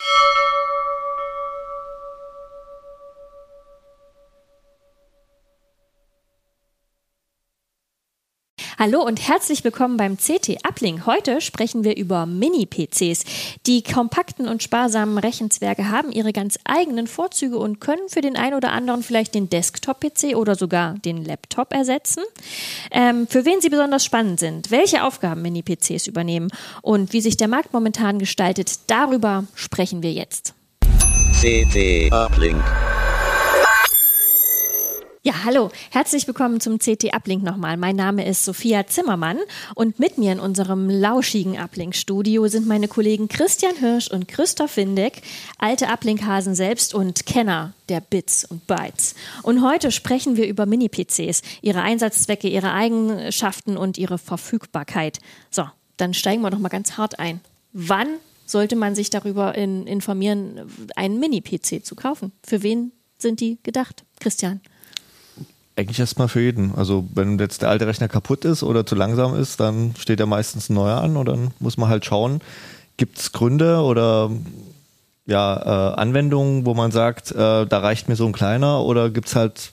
you Hallo und herzlich willkommen beim CT Uplink. Heute sprechen wir über Mini-PCs. Die kompakten und sparsamen Rechenzwerge haben ihre ganz eigenen Vorzüge und können für den einen oder anderen vielleicht den Desktop-PC oder sogar den Laptop ersetzen. Ähm, für wen sie besonders spannend sind, welche Aufgaben Mini-PCs übernehmen und wie sich der Markt momentan gestaltet, darüber sprechen wir jetzt. CT Uplink. Ja, hallo, herzlich willkommen zum CT Uplink nochmal. Mein Name ist Sophia Zimmermann und mit mir in unserem lauschigen Uplink-Studio sind meine Kollegen Christian Hirsch und Christoph Windeck, alte Uplink-Hasen selbst und Kenner der Bits und Bytes. Und heute sprechen wir über Mini-PCs, ihre Einsatzzwecke, ihre Eigenschaften und ihre Verfügbarkeit. So, dann steigen wir doch mal ganz hart ein. Wann sollte man sich darüber in, informieren, einen Mini-PC zu kaufen? Für wen sind die gedacht? Christian. Eigentlich erstmal für jeden. Also wenn jetzt der alte Rechner kaputt ist oder zu langsam ist, dann steht ja meistens ein neuer an und dann muss man halt schauen, gibt es Gründe oder ja, äh, Anwendungen, wo man sagt, äh, da reicht mir so ein kleiner oder gibt es halt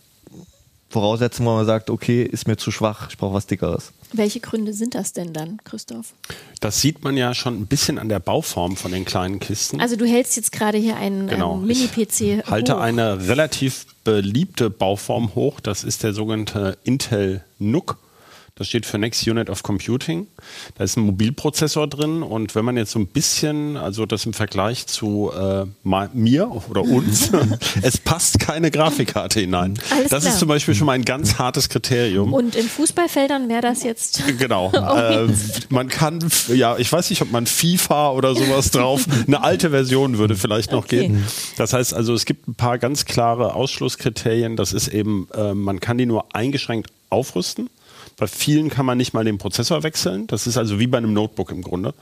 Voraussetzungen, wo man sagt, okay, ist mir zu schwach, ich brauche was dickeres. Welche Gründe sind das denn dann, Christoph? Das sieht man ja schon ein bisschen an der Bauform von den kleinen Kisten. Also du hältst jetzt gerade hier einen Genau. ähm, Mini-PC Ich halte hoch. eine relativ beliebte Bauform hoch. Das ist der sogenannte Intel NUC. Das steht für Next Unit of Computing. Da ist ein Mobilprozessor drin und wenn man jetzt so ein bisschen, also das im Vergleich zu äh, mir oder uns, es passt keine Grafikkarte hinein. Alles das klar. ist zum Beispiel schon mal ein ganz hartes Kriterium. Und in Fußballfeldern wäre das jetzt. Genau. äh, man kann, ja, ich weiß nicht, ob man FIFA oder sowas drauf, eine alte Version würde vielleicht noch Okay. gehen. Das heißt also, es gibt ein paar ganz klare Ausschlusskriterien. Das ist eben, äh, man kann die nur eingeschränkt aufrüsten. Bei vielen kann man nicht mal den Prozessor wechseln. Das ist also wie bei einem Notebook im Grunde.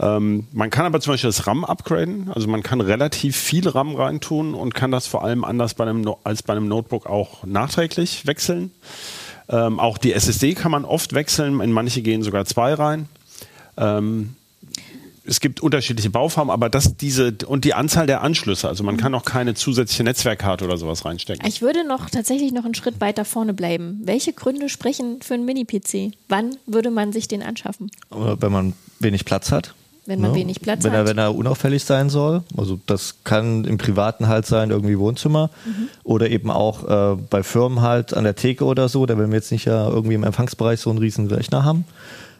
Ähm, man kann aber zum Beispiel das RAM upgraden. Also man kann relativ viel RAM reintun und kann das vor allem anders bei einem, als bei einem Notebook auch nachträglich wechseln. Ähm, auch die SSD kann man oft wechseln, in manche gehen sogar zwei rein. Ähm, es gibt unterschiedliche Bauformen, aber das diese und die Anzahl der Anschlüsse, also man kann auch keine zusätzliche Netzwerkkarte oder sowas reinstecken. Ich würde noch tatsächlich noch einen Schritt weiter vorne bleiben. Welche Gründe sprechen für einen Mini-PC? Wann würde man sich den anschaffen? Oder wenn man wenig Platz hat. Wenn man ne? wenig Platz wenn hat. Er, wenn er unauffällig sein soll. Also das kann im Privaten halt sein, irgendwie Wohnzimmer. Mhm. Oder eben auch äh, bei Firmen halt an der Theke oder so. Da will man jetzt nicht ja irgendwie im Empfangsbereich so einen riesen Rechner haben.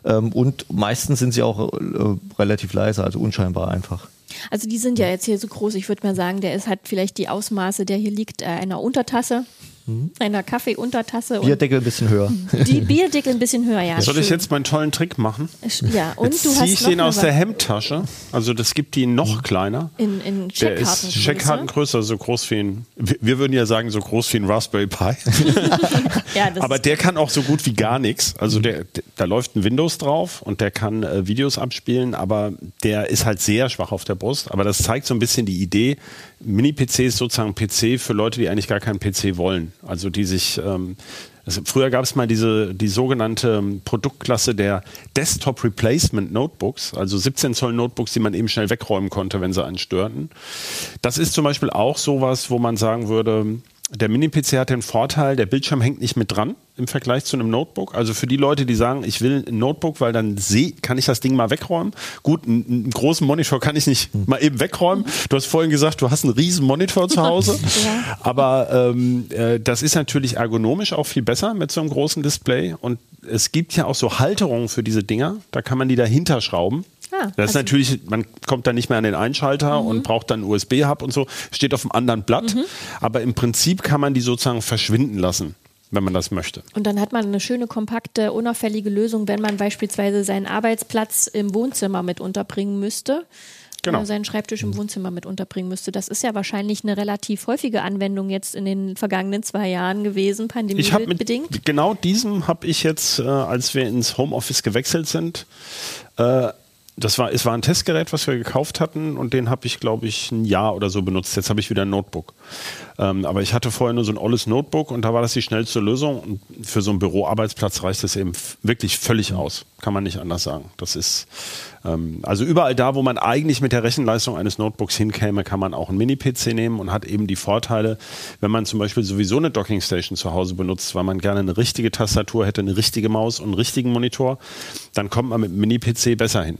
Ähm, und meistens sind sie auch äh, relativ leise, also unscheinbar einfach. Also die sind ja jetzt hier so groß. Ich würde mal sagen, der ist hat vielleicht die Ausmaße, der hier liegt, äh, einer Untertasse, einer Kaffeeuntertasse und Bierdeckel ein bisschen höher. die Bierdeckel ein bisschen höher. Ja, Soll ich schön. jetzt meinen tollen Trick machen? Ja, und Jetzt du ziehe hast ich noch den aus der Hemdtasche. Also das gibt die noch kleiner. in, in Der ist Checkkartengröße. Checkkartengröße, so groß wie ein, wir würden ja sagen, so groß wie ein Raspberry Pi. Ja, das Aber der kann auch so gut wie gar nichts. Also der, der, da läuft ein Windows drauf und der kann äh, Videos abspielen, aber der ist halt sehr schwach auf der Brust. Aber das zeigt so ein bisschen die Idee. Mini-PC ist sozusagen PC für Leute, die eigentlich gar keinen PC wollen. Also die sich ähm, also früher gab es mal diese die sogenannte ähm, Produktklasse der Desktop Replacement Notebooks, also 17 Zoll Notebooks, die man eben schnell wegräumen konnte, wenn sie einen störten. Das ist zum Beispiel auch sowas, wo man sagen würde, der Mini-PC hat den Vorteil, der Bildschirm hängt nicht mit dran im Vergleich zu einem Notebook. Also für die Leute, die sagen, ich will ein Notebook, weil dann seh, kann ich das Ding mal wegräumen. Gut, einen, einen großen Monitor kann ich nicht mal eben wegräumen. Du hast vorhin gesagt, du hast einen riesen Monitor zu Hause. Aber ähm, äh, das ist natürlich ergonomisch auch viel besser mit so einem großen Display. Und es gibt ja auch so Halterungen für diese Dinger. Da kann man die dahinter schrauben. Ah, das ist also- natürlich, man kommt dann nicht mehr an den Einschalter und braucht dann einen USB-Hub und so, steht auf einem anderen Blatt. Aber im Prinzip kann man die sozusagen verschwinden lassen, wenn man das möchte. Und dann hat man eine schöne, kompakte, unauffällige Lösung, wenn man beispielsweise seinen Arbeitsplatz im Wohnzimmer mit unterbringen müsste. Genau. äh, seinen Schreibtisch im Wohnzimmer mit unterbringen müsste. Das ist ja wahrscheinlich eine relativ häufige Anwendung jetzt in den vergangenen zwei Jahren gewesen, pandemiebedingt. genau diesem habe ich jetzt, äh, als wir ins Homeoffice gewechselt sind, äh, das war, es war ein Testgerät, was wir gekauft hatten und den habe ich, glaube ich, ein Jahr oder so benutzt. Jetzt habe ich wieder ein Notebook. Ähm, aber ich hatte vorher nur so ein olles Notebook und da war das die schnellste Lösung. Und für so einen Büroarbeitsplatz reicht es eben wirklich völlig aus. Kann man nicht anders sagen. Das ist ähm, also überall da, wo man eigentlich mit der Rechenleistung eines Notebooks hinkäme, kann man auch einen Mini-PC nehmen und hat eben die Vorteile, wenn man zum Beispiel sowieso eine Dockingstation zu Hause benutzt, weil man gerne eine richtige Tastatur hätte, eine richtige Maus und einen richtigen Monitor, dann kommt man mit dem Mini-PC besser hin.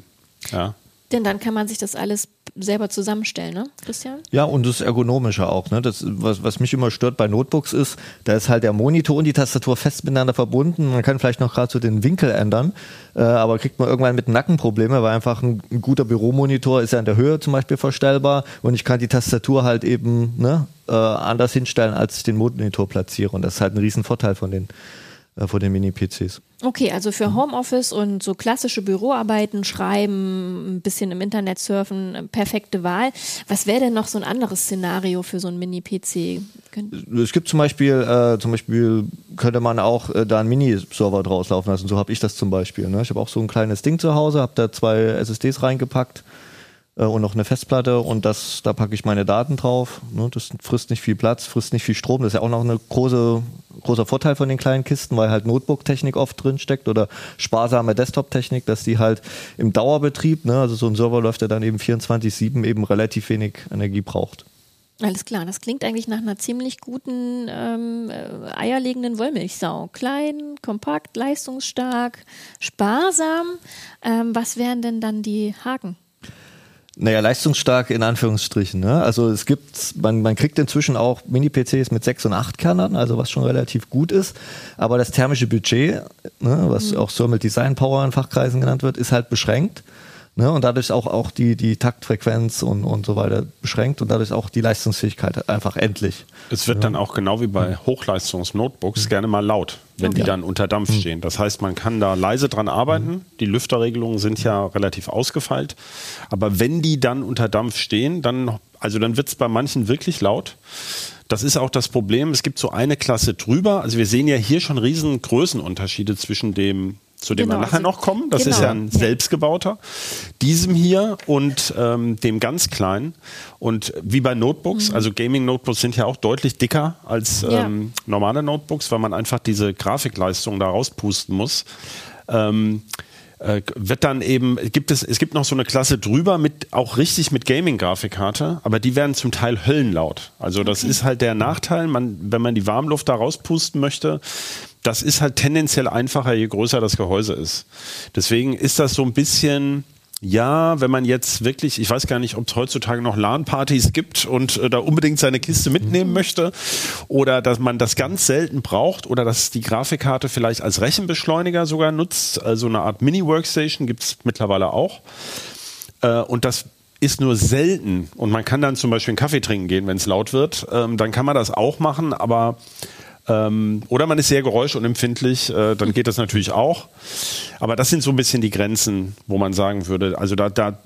Ja. Denn dann kann man sich das alles selber zusammenstellen, ne, Christian? Ja, und das Ergonomische auch. Ne? Das, was, was mich immer stört bei Notebooks ist, da ist halt der Monitor und die Tastatur fest miteinander verbunden. Man kann vielleicht noch gerade so den Winkel ändern, äh, aber kriegt man irgendwann mit Nackenprobleme, weil einfach ein, ein guter Büromonitor ist ja in der Höhe zum Beispiel verstellbar und ich kann die Tastatur halt eben ne, äh, anders hinstellen, als ich den Monitor platziere. Und das ist halt ein Riesenvorteil von den, äh, von den Mini-PCs. Okay, also für Homeoffice und so klassische Büroarbeiten, Schreiben, ein bisschen im Internet surfen, äh, perfekte Wahl. Was wäre denn noch so ein anderes Szenario für so ein Mini-PC? Es gibt zum Beispiel, äh, zum Beispiel könnte man auch äh, da einen Mini-Server draus laufen lassen. So habe ich das zum Beispiel. Ne? Ich habe auch so ein kleines Ding zu Hause, habe da zwei SSDs reingepackt und noch eine Festplatte und das, da packe ich meine Daten drauf. Ne? Das frisst nicht viel Platz, frisst nicht viel Strom. Das ist ja auch noch ein große, großer Vorteil von den kleinen Kisten, weil halt Notebook-Technik oft drin steckt oder sparsame Desktop-Technik, dass die halt im Dauerbetrieb, ne? also so ein Server läuft ja dann eben 24-7 eben relativ wenig Energie braucht. Alles klar, das klingt eigentlich nach einer ziemlich guten ähm, äh, eierlegenden Wollmilchsau. Klein, kompakt, leistungsstark, sparsam. Ähm, was wären denn dann die Haken? Naja, leistungsstark in Anführungsstrichen. Ne? Also es gibt, man, man kriegt inzwischen auch Mini-PCs mit 6 und 8 Kernern, also was schon relativ gut ist. Aber das thermische Budget, ne, was auch Thermal Design Power in Fachkreisen genannt wird, ist halt beschränkt. Ne? Und dadurch auch, auch die, die Taktfrequenz und, und so weiter beschränkt und dadurch auch die Leistungsfähigkeit einfach endlich. Es wird dann auch genau wie bei Hochleistungs-Notebooks gerne mal laut, wenn die Okay. dann unter Dampf stehen. Das heißt, man kann da leise dran arbeiten. Die Lüfterregelungen sind ja relativ ausgefeilt. Aber wenn die dann unter Dampf stehen, dann, also dann wird es bei manchen wirklich laut. Das ist auch das Problem. Es gibt so eine Klasse drüber. Also wir sehen ja hier schon riesen Größenunterschiede zwischen dem, zu dem Genau, wir nachher also- noch kommen. Das ist genau, ja ein selbstgebauter. Diesem hier und ähm, dem ganz kleinen. Und wie bei Notebooks, also Gaming-Notebooks sind ja auch deutlich dicker als Ja. ähm, normale Notebooks, weil man einfach diese Grafikleistung da rauspusten muss. Ähm, äh, wird dann eben, gibt es, es gibt noch so eine Klasse drüber mit, auch richtig mit Gaming-Grafikkarte, aber die werden zum Teil höllenlaut. Also das ist halt der Nachteil, man, wenn man die Warmluft da rauspusten möchte, das ist halt tendenziell einfacher, je größer das Gehäuse ist. Deswegen ist das so ein bisschen, ja, wenn man jetzt wirklich, ich weiß gar nicht, ob es heutzutage noch LAN-Partys gibt und äh, da unbedingt seine Kiste mitnehmen möchte oder dass man das ganz selten braucht oder dass die Grafikkarte vielleicht als Rechenbeschleuniger sogar nutzt, also eine Art Mini-Workstation gibt es mittlerweile auch. Äh, und das ist nur selten. Und man kann dann zum Beispiel einen Kaffee trinken gehen, wenn es laut wird, ähm, dann kann man das auch machen, aber ähm, oder man ist sehr geräuschunempfindlich, äh, dann geht das natürlich auch. Aber das sind so ein bisschen die Grenzen, wo man sagen würde, also da, da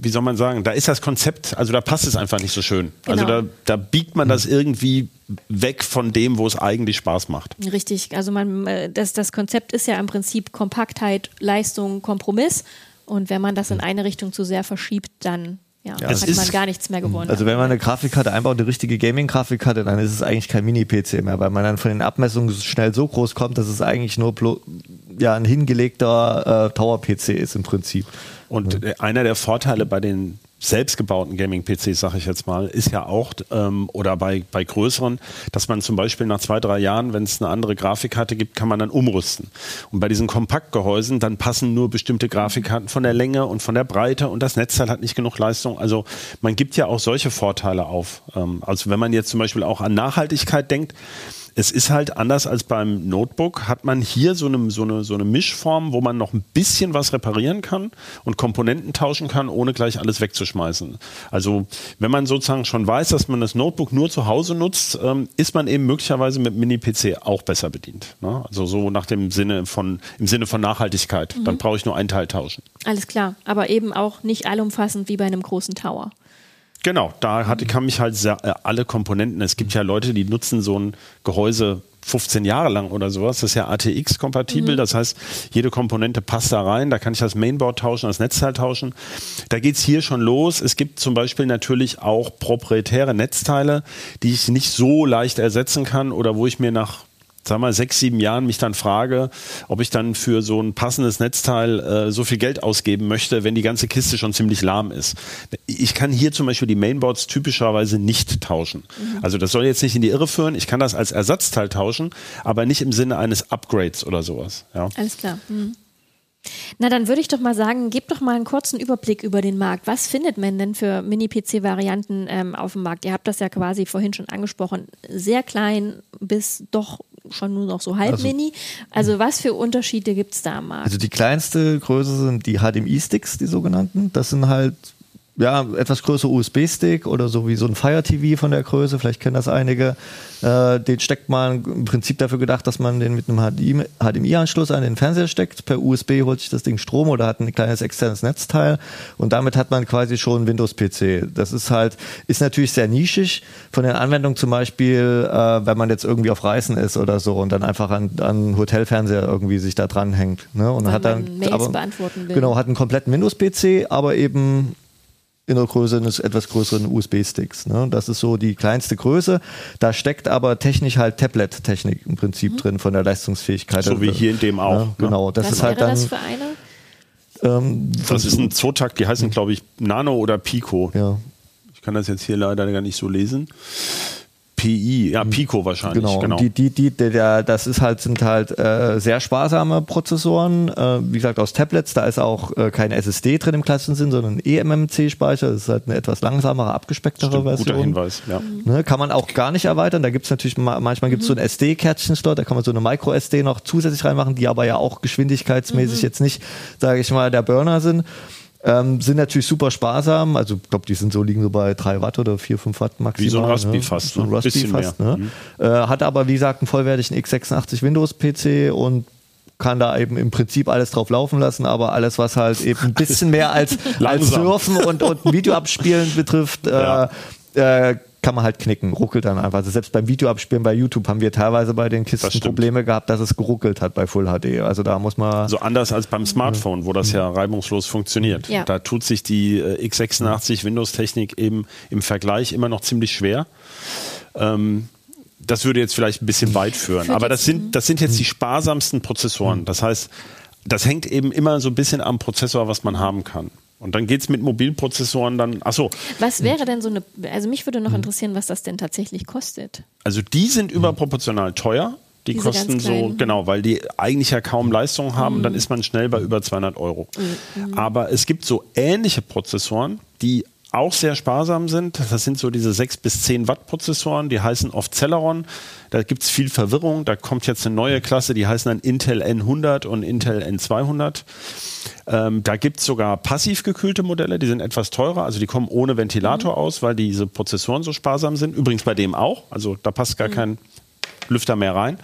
wie soll man sagen, da ist das Konzept, also da passt es einfach nicht so schön. Also Genau. da, da biegt man das irgendwie weg von dem, wo es eigentlich Spaß macht. Richtig, also man, äh, das, das Konzept ist ja im Prinzip Kompaktheit, Leistung, Kompromiss. Und wenn man das in eine Richtung zu sehr verschiebt, dann ja, es hat ist- man gar nichts mehr gewonnen. Also wenn man eine Grafikkarte einbaut, eine richtige Gaming-Grafikkarte, dann ist es eigentlich kein Mini-PC mehr, weil man dann von den Abmessungen schnell so groß kommt, dass es eigentlich nur ja, ein hingelegter äh, Tower-PC ist im Prinzip. Und äh, einer der Vorteile bei den selbstgebauten Gaming-PCs, sage ich jetzt mal, ist ja auch, ähm, oder bei, bei größeren, dass man zum Beispiel nach zwei, drei Jahren, wenn es eine andere Grafikkarte gibt, kann man dann umrüsten. Und bei diesen Kompaktgehäusen, dann passen nur bestimmte Grafikkarten von der Länge und von der Breite und das Netzteil hat nicht genug Leistung. Also man gibt ja auch solche Vorteile auf. Ähm, also wenn man jetzt zum Beispiel auch an Nachhaltigkeit denkt, es ist halt anders als beim Notebook, hat man hier so eine, so, eine, so eine Mischform, wo man noch ein bisschen was reparieren kann und Komponenten tauschen kann, ohne gleich alles wegzuschmeißen. Also wenn man sozusagen schon weiß, dass man das Notebook nur zu Hause nutzt, ähm, ist man eben möglicherweise mit Mini-PC auch besser bedient. Ne? Also so nach dem Sinne von, im Sinne von Nachhaltigkeit. Mhm. Dann brauche ich nur einen Teil tauschen. Alles klar, aber eben auch nicht allumfassend wie bei einem großen Tower. Genau, da hat, kann mich halt sehr, äh, alle Komponenten. Es gibt ja Leute, die nutzen so ein Gehäuse 15 Jahre lang oder sowas. Das ist ja ATX-kompatibel. Mhm. Das heißt, jede Komponente passt da rein. Da kann ich das Mainboard tauschen, das Netzteil tauschen. Da geht's hier schon los. Es gibt zum Beispiel natürlich auch proprietäre Netzteile, die ich nicht so leicht ersetzen kann oder wo ich mir nach sag mal, sechs, sieben Jahren mich dann frage, ob ich dann für so ein passendes Netzteil äh, so viel Geld ausgeben möchte, wenn die ganze Kiste schon ziemlich lahm ist. Ich kann hier zum Beispiel die Mainboards typischerweise nicht tauschen. Mhm. Also das soll jetzt nicht in die Irre führen. Ich kann das als Ersatzteil tauschen, aber nicht im Sinne eines Upgrades oder sowas. Ja. Alles klar. Mhm. Na, dann würde ich doch mal sagen, gib doch mal einen kurzen Überblick über den Markt. Was findet man denn für Mini-PC-Varianten ähm, auf dem Markt? Ihr habt das ja quasi vorhin schon angesprochen. Sehr klein bis doch schon nur noch so halb also, mini. Also was für Unterschiede gibt es da am Markt? Also die kleinste Größe sind die HDMI-Sticks, die sogenannten. Das sind halt ja, etwas größer USB-Stick oder so wie so ein Fire TV von der Größe, vielleicht kennen das einige. Äh, den steckt man im Prinzip dafür gedacht, dass man den mit einem HDMI-Anschluss an den Fernseher steckt. Per USB holt sich das Ding Strom oder hat ein kleines externes Netzteil und damit hat man quasi schon Windows-PC. Das ist halt, ist natürlich sehr nischig von den Anwendungen zum Beispiel, äh, wenn man jetzt irgendwie auf Reisen ist oder so und dann einfach an, an Hotelfernseher irgendwie sich da dranhängt. Ne? Und Weil hat dann Mails aber, beantworten will. Genau, hat einen kompletten Windows-PC, aber eben in der Größe eines etwas größeren USB-Sticks. Ne? Das ist so die kleinste Größe. Da steckt aber technisch halt Tablet-Technik im Prinzip mhm. drin von der Leistungsfähigkeit. So wie hier in dem auch. Ne? Genau, das Was ist halt dann. Das, für eine? Ähm, das ist ein Zootakt, die heißen, glaube ich, Nano oder Pico. Ja. Ich kann das jetzt hier leider gar nicht so lesen. PI, ja, Pico wahrscheinlich. Genau, genau. Die, die, die, der, das ist halt, sind halt äh, sehr sparsame Prozessoren, äh, wie gesagt, aus Tablets, da ist auch äh, kein SSD drin im klassischen Sinn, sondern eMMC-Speicher, das ist halt eine etwas langsamere, abgespecktere Stimmt, Version. Guter Hinweis, ja. Ne, kann man auch gar nicht erweitern, da gibt es natürlich, manchmal gibt es mhm. so ein SD-Kärtchen-Slot, da kann man so eine Micro-SD noch zusätzlich reinmachen, die aber ja auch geschwindigkeitsmäßig mhm. jetzt nicht, sage ich mal, der Burner sind. Ähm, sind natürlich super sparsam. Also ich glaube, die sind so liegen so bei 3 Watt oder 4, 5 Watt maximal. Wie so ein Raspberry ne? fast. So ein ne? Raspberry fast. Ne? Mhm. Äh, hat aber, wie gesagt, einen vollwertigen x86 Windows-PC und kann da eben im Prinzip alles drauf laufen lassen, aber alles, was halt eben ein bisschen mehr als, als Surfen und, und Video abspielen betrifft, ja. äh, kann man halt knicken, ruckelt dann einfach. Also selbst beim Videoabspielen bei YouTube haben wir teilweise bei den Kisten Probleme gehabt, dass es geruckelt hat bei Full HD. Also da muss man. So anders als beim Smartphone, wo das ja reibungslos funktioniert. Ja. Da tut sich die äh, x86 Windows-Technik eben im Vergleich immer noch ziemlich schwer. Ähm, das würde jetzt vielleicht ein bisschen weit führen. Aber das sind, das sind jetzt die sparsamsten Prozessoren. Das heißt, das hängt eben immer so ein bisschen am Prozessor, was man haben kann. Und dann geht es mit Mobilprozessoren dann, achso. Was wäre denn so eine, also mich würde noch interessieren, was das denn tatsächlich kostet. Also die sind überproportional teuer. Die Diese kosten so, genau, weil die eigentlich ja kaum Leistung haben, mhm. dann ist man schnell bei über 200 Euro. Mhm. Aber es gibt so ähnliche Prozessoren, die auch sehr sparsam sind. Das sind so diese 6 bis 10 Watt Prozessoren, die heißen oft Celeron. Da gibt es viel Verwirrung. Da kommt jetzt eine neue Klasse, die heißen dann Intel N100 und Intel N200. Ähm, da gibt es sogar passiv gekühlte Modelle, die sind etwas teurer, also die kommen ohne Ventilator mhm. aus, weil diese Prozessoren so sparsam sind. Übrigens bei dem auch, also da passt gar mhm. kein Lüfter mehr rein.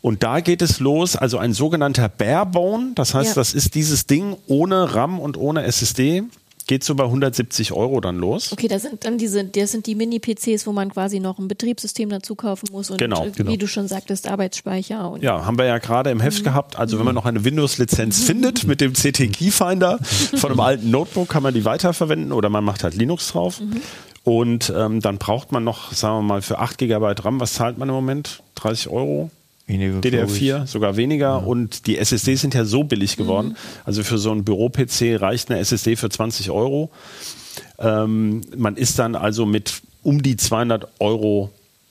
Und da geht es los, also ein sogenannter Barebone, das heißt, ja. das ist dieses Ding ohne RAM und ohne SSD geht so bei 170 Euro dann los. Okay, das sind dann diese, das sind die Mini-PCs, wo man quasi noch ein Betriebssystem dazu kaufen muss und genau, äh, genau. wie du schon sagtest, Arbeitsspeicher. Und ja, haben wir ja gerade im Heft mhm. gehabt. Also wenn man noch eine Windows-Lizenz findet mit dem CT Keyfinder von einem alten Notebook, kann man die weiterverwenden oder man macht halt Linux drauf. Mhm. Und ähm, dann braucht man noch, sagen wir mal, für 8 GB RAM, was zahlt man im Moment? 30 Euro? Weniger, DDR4, sogar weniger. Ja. Und die SSDs sind ja so billig geworden. Mhm. Also für so einen Büro-PC reicht eine SSD für 20 Euro. Ähm, man ist dann also mit um die 200 Euro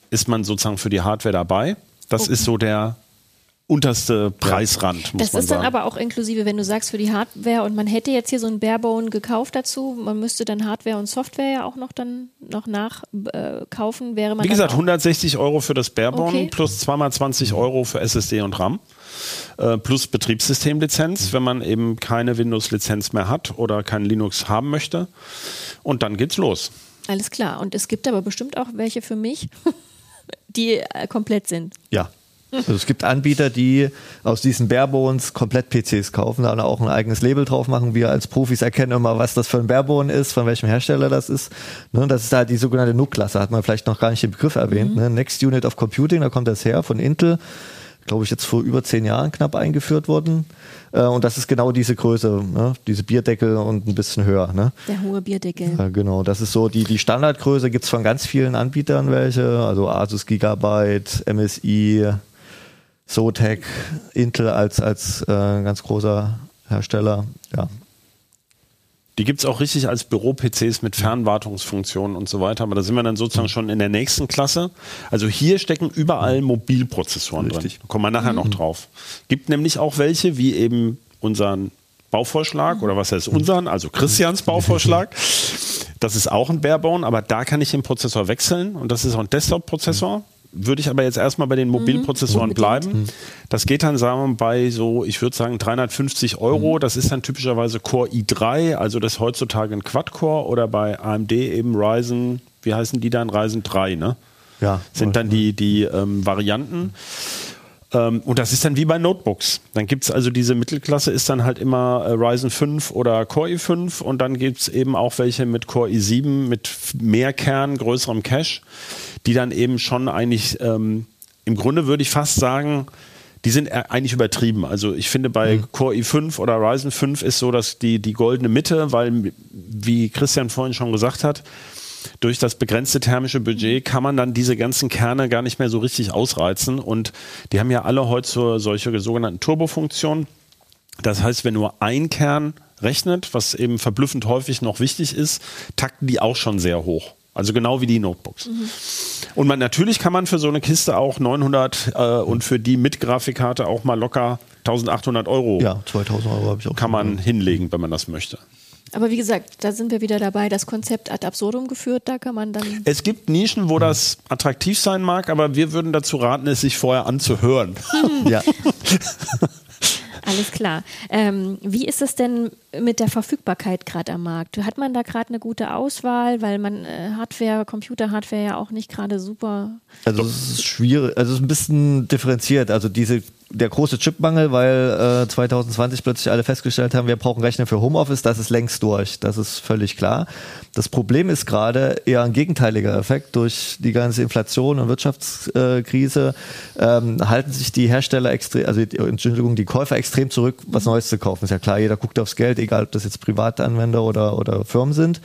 ist man sozusagen für die Hardware dabei. Das okay. ist so der unterste Preisrand, muss Das man ist dann sagen. aber auch inklusive, wenn du sagst für die Hardware und man hätte jetzt hier so ein Barebone gekauft dazu, man müsste dann Hardware und Software ja auch noch dann noch nachkaufen, äh, wäre man Wie dann gesagt, auch 160 Euro für das Barebone Okay. plus zweimal 20 Euro für SSD und RAM. Äh, plus Betriebssystemlizenz, wenn man eben keine Windows-Lizenz mehr hat oder kein Linux haben möchte. Und dann geht's los. Alles klar. Und es gibt aber bestimmt auch welche für mich, die äh, komplett sind. Ja. Also es gibt Anbieter, die aus diesen Barebones komplett PCs kaufen, da auch ein eigenes Label drauf machen. Wir als Profis erkennen immer, was das für ein Barebone ist, von welchem Hersteller das ist. Ne, das ist halt die sogenannte NUC-Klasse, hat man vielleicht noch gar nicht den Begriff erwähnt. Ne? Next Unit of Computing, da kommt das her von Intel. Glaube ich, jetzt vor über zehn Jahren knapp eingeführt worden. Äh, und das ist genau diese Größe, ne? diese Bierdeckel und ein bisschen höher. Ne? Der hohe Bierdeckel. Ja, genau, das ist so die, die Standardgröße, gibt's von ganz vielen Anbietern welche, also Asus Gigabyte, MSI, Zotac, Intel als, als äh, ganz großer Hersteller. Ja. Die gibt's auch richtig als Büro-PCs mit Fernwartungsfunktionen und so weiter. Aber da sind wir dann sozusagen schon in der nächsten Klasse. Also hier stecken überall Mobilprozessoren Richtig. drin. Da kommen wir nachher noch drauf. Gibt nämlich auch welche, wie eben unseren Bauvorschlag oder was heißt unseren, also Christians Bauvorschlag. Das ist auch ein Barebone, aber da kann ich den Prozessor wechseln und das ist auch ein Desktop-Prozessor. Würde ich aber jetzt erstmal bei den Mobilprozessoren bleiben. Das geht dann, sagen wir mal, bei so, ich würde sagen, 350 Euro. Das ist dann typischerweise Core i3, also das heutzutage ein Quad-Core oder bei AMD eben Ryzen, wie heißen die dann? Ryzen 3, ne? Ja, Sind dann die, die ähm, Varianten. Ähm, und das ist dann wie bei Notebooks. Dann gibt es also diese Mittelklasse, ist dann halt immer äh, Ryzen 5 oder Core i5 und dann gibt es eben auch welche mit Core i7 mit mehr Kern, größerem Cache, die dann eben schon eigentlich, ähm, im Grunde würde ich fast sagen, die sind äh, eigentlich übertrieben. Also ich finde bei Core i5 oder Ryzen 5 ist so dass die, die goldene Mitte, weil, wie Christian vorhin schon gesagt hat, durch das begrenzte thermische Budget kann man dann diese ganzen Kerne gar nicht mehr so richtig ausreizen. Und die haben ja alle heute so, solche sogenannten Turbofunktionen. Das heißt, wenn nur ein Kern rechnet, was eben verblüffend häufig noch wichtig ist, takten die auch schon sehr hoch. Also genau wie die Notebooks. Und man, natürlich kann man für so eine Kiste auch 900 äh, und für die mit Grafikkarte auch mal locker 1800 Euro ja, 2000 Euro habe ich auch. kann man hinlegen, wenn man das möchte. Aber wie gesagt, da sind wir wieder dabei, das Konzept ad absurdum geführt, da kann man dann. Es gibt Nischen, wo das attraktiv sein mag, aber wir würden dazu raten, es sich vorher anzuhören. Ja. Alles klar. Ähm, wie ist es denn mit der Verfügbarkeit gerade am Markt? Hat man da gerade eine gute Auswahl, weil man äh, Hardware, Computer-Hardware ja auch nicht gerade super. Also es ist schwierig, also es ist ein bisschen differenziert. Also diese der große Chipmangel, weil äh, 2020 plötzlich alle festgestellt haben, wir brauchen Rechner für Homeoffice, das ist längst durch, das ist völlig klar. Das Problem ist gerade eher ein gegenteiliger Effekt. Durch die ganze Inflation und Wirtschaftskrise ähm, halten sich die Hersteller extrem, also Entschuldigung, die Käufer extrem zurück, was Neues zu kaufen. Ist ja klar, jeder guckt aufs Geld, egal ob das jetzt Privatanwender oder, oder Firmen sind.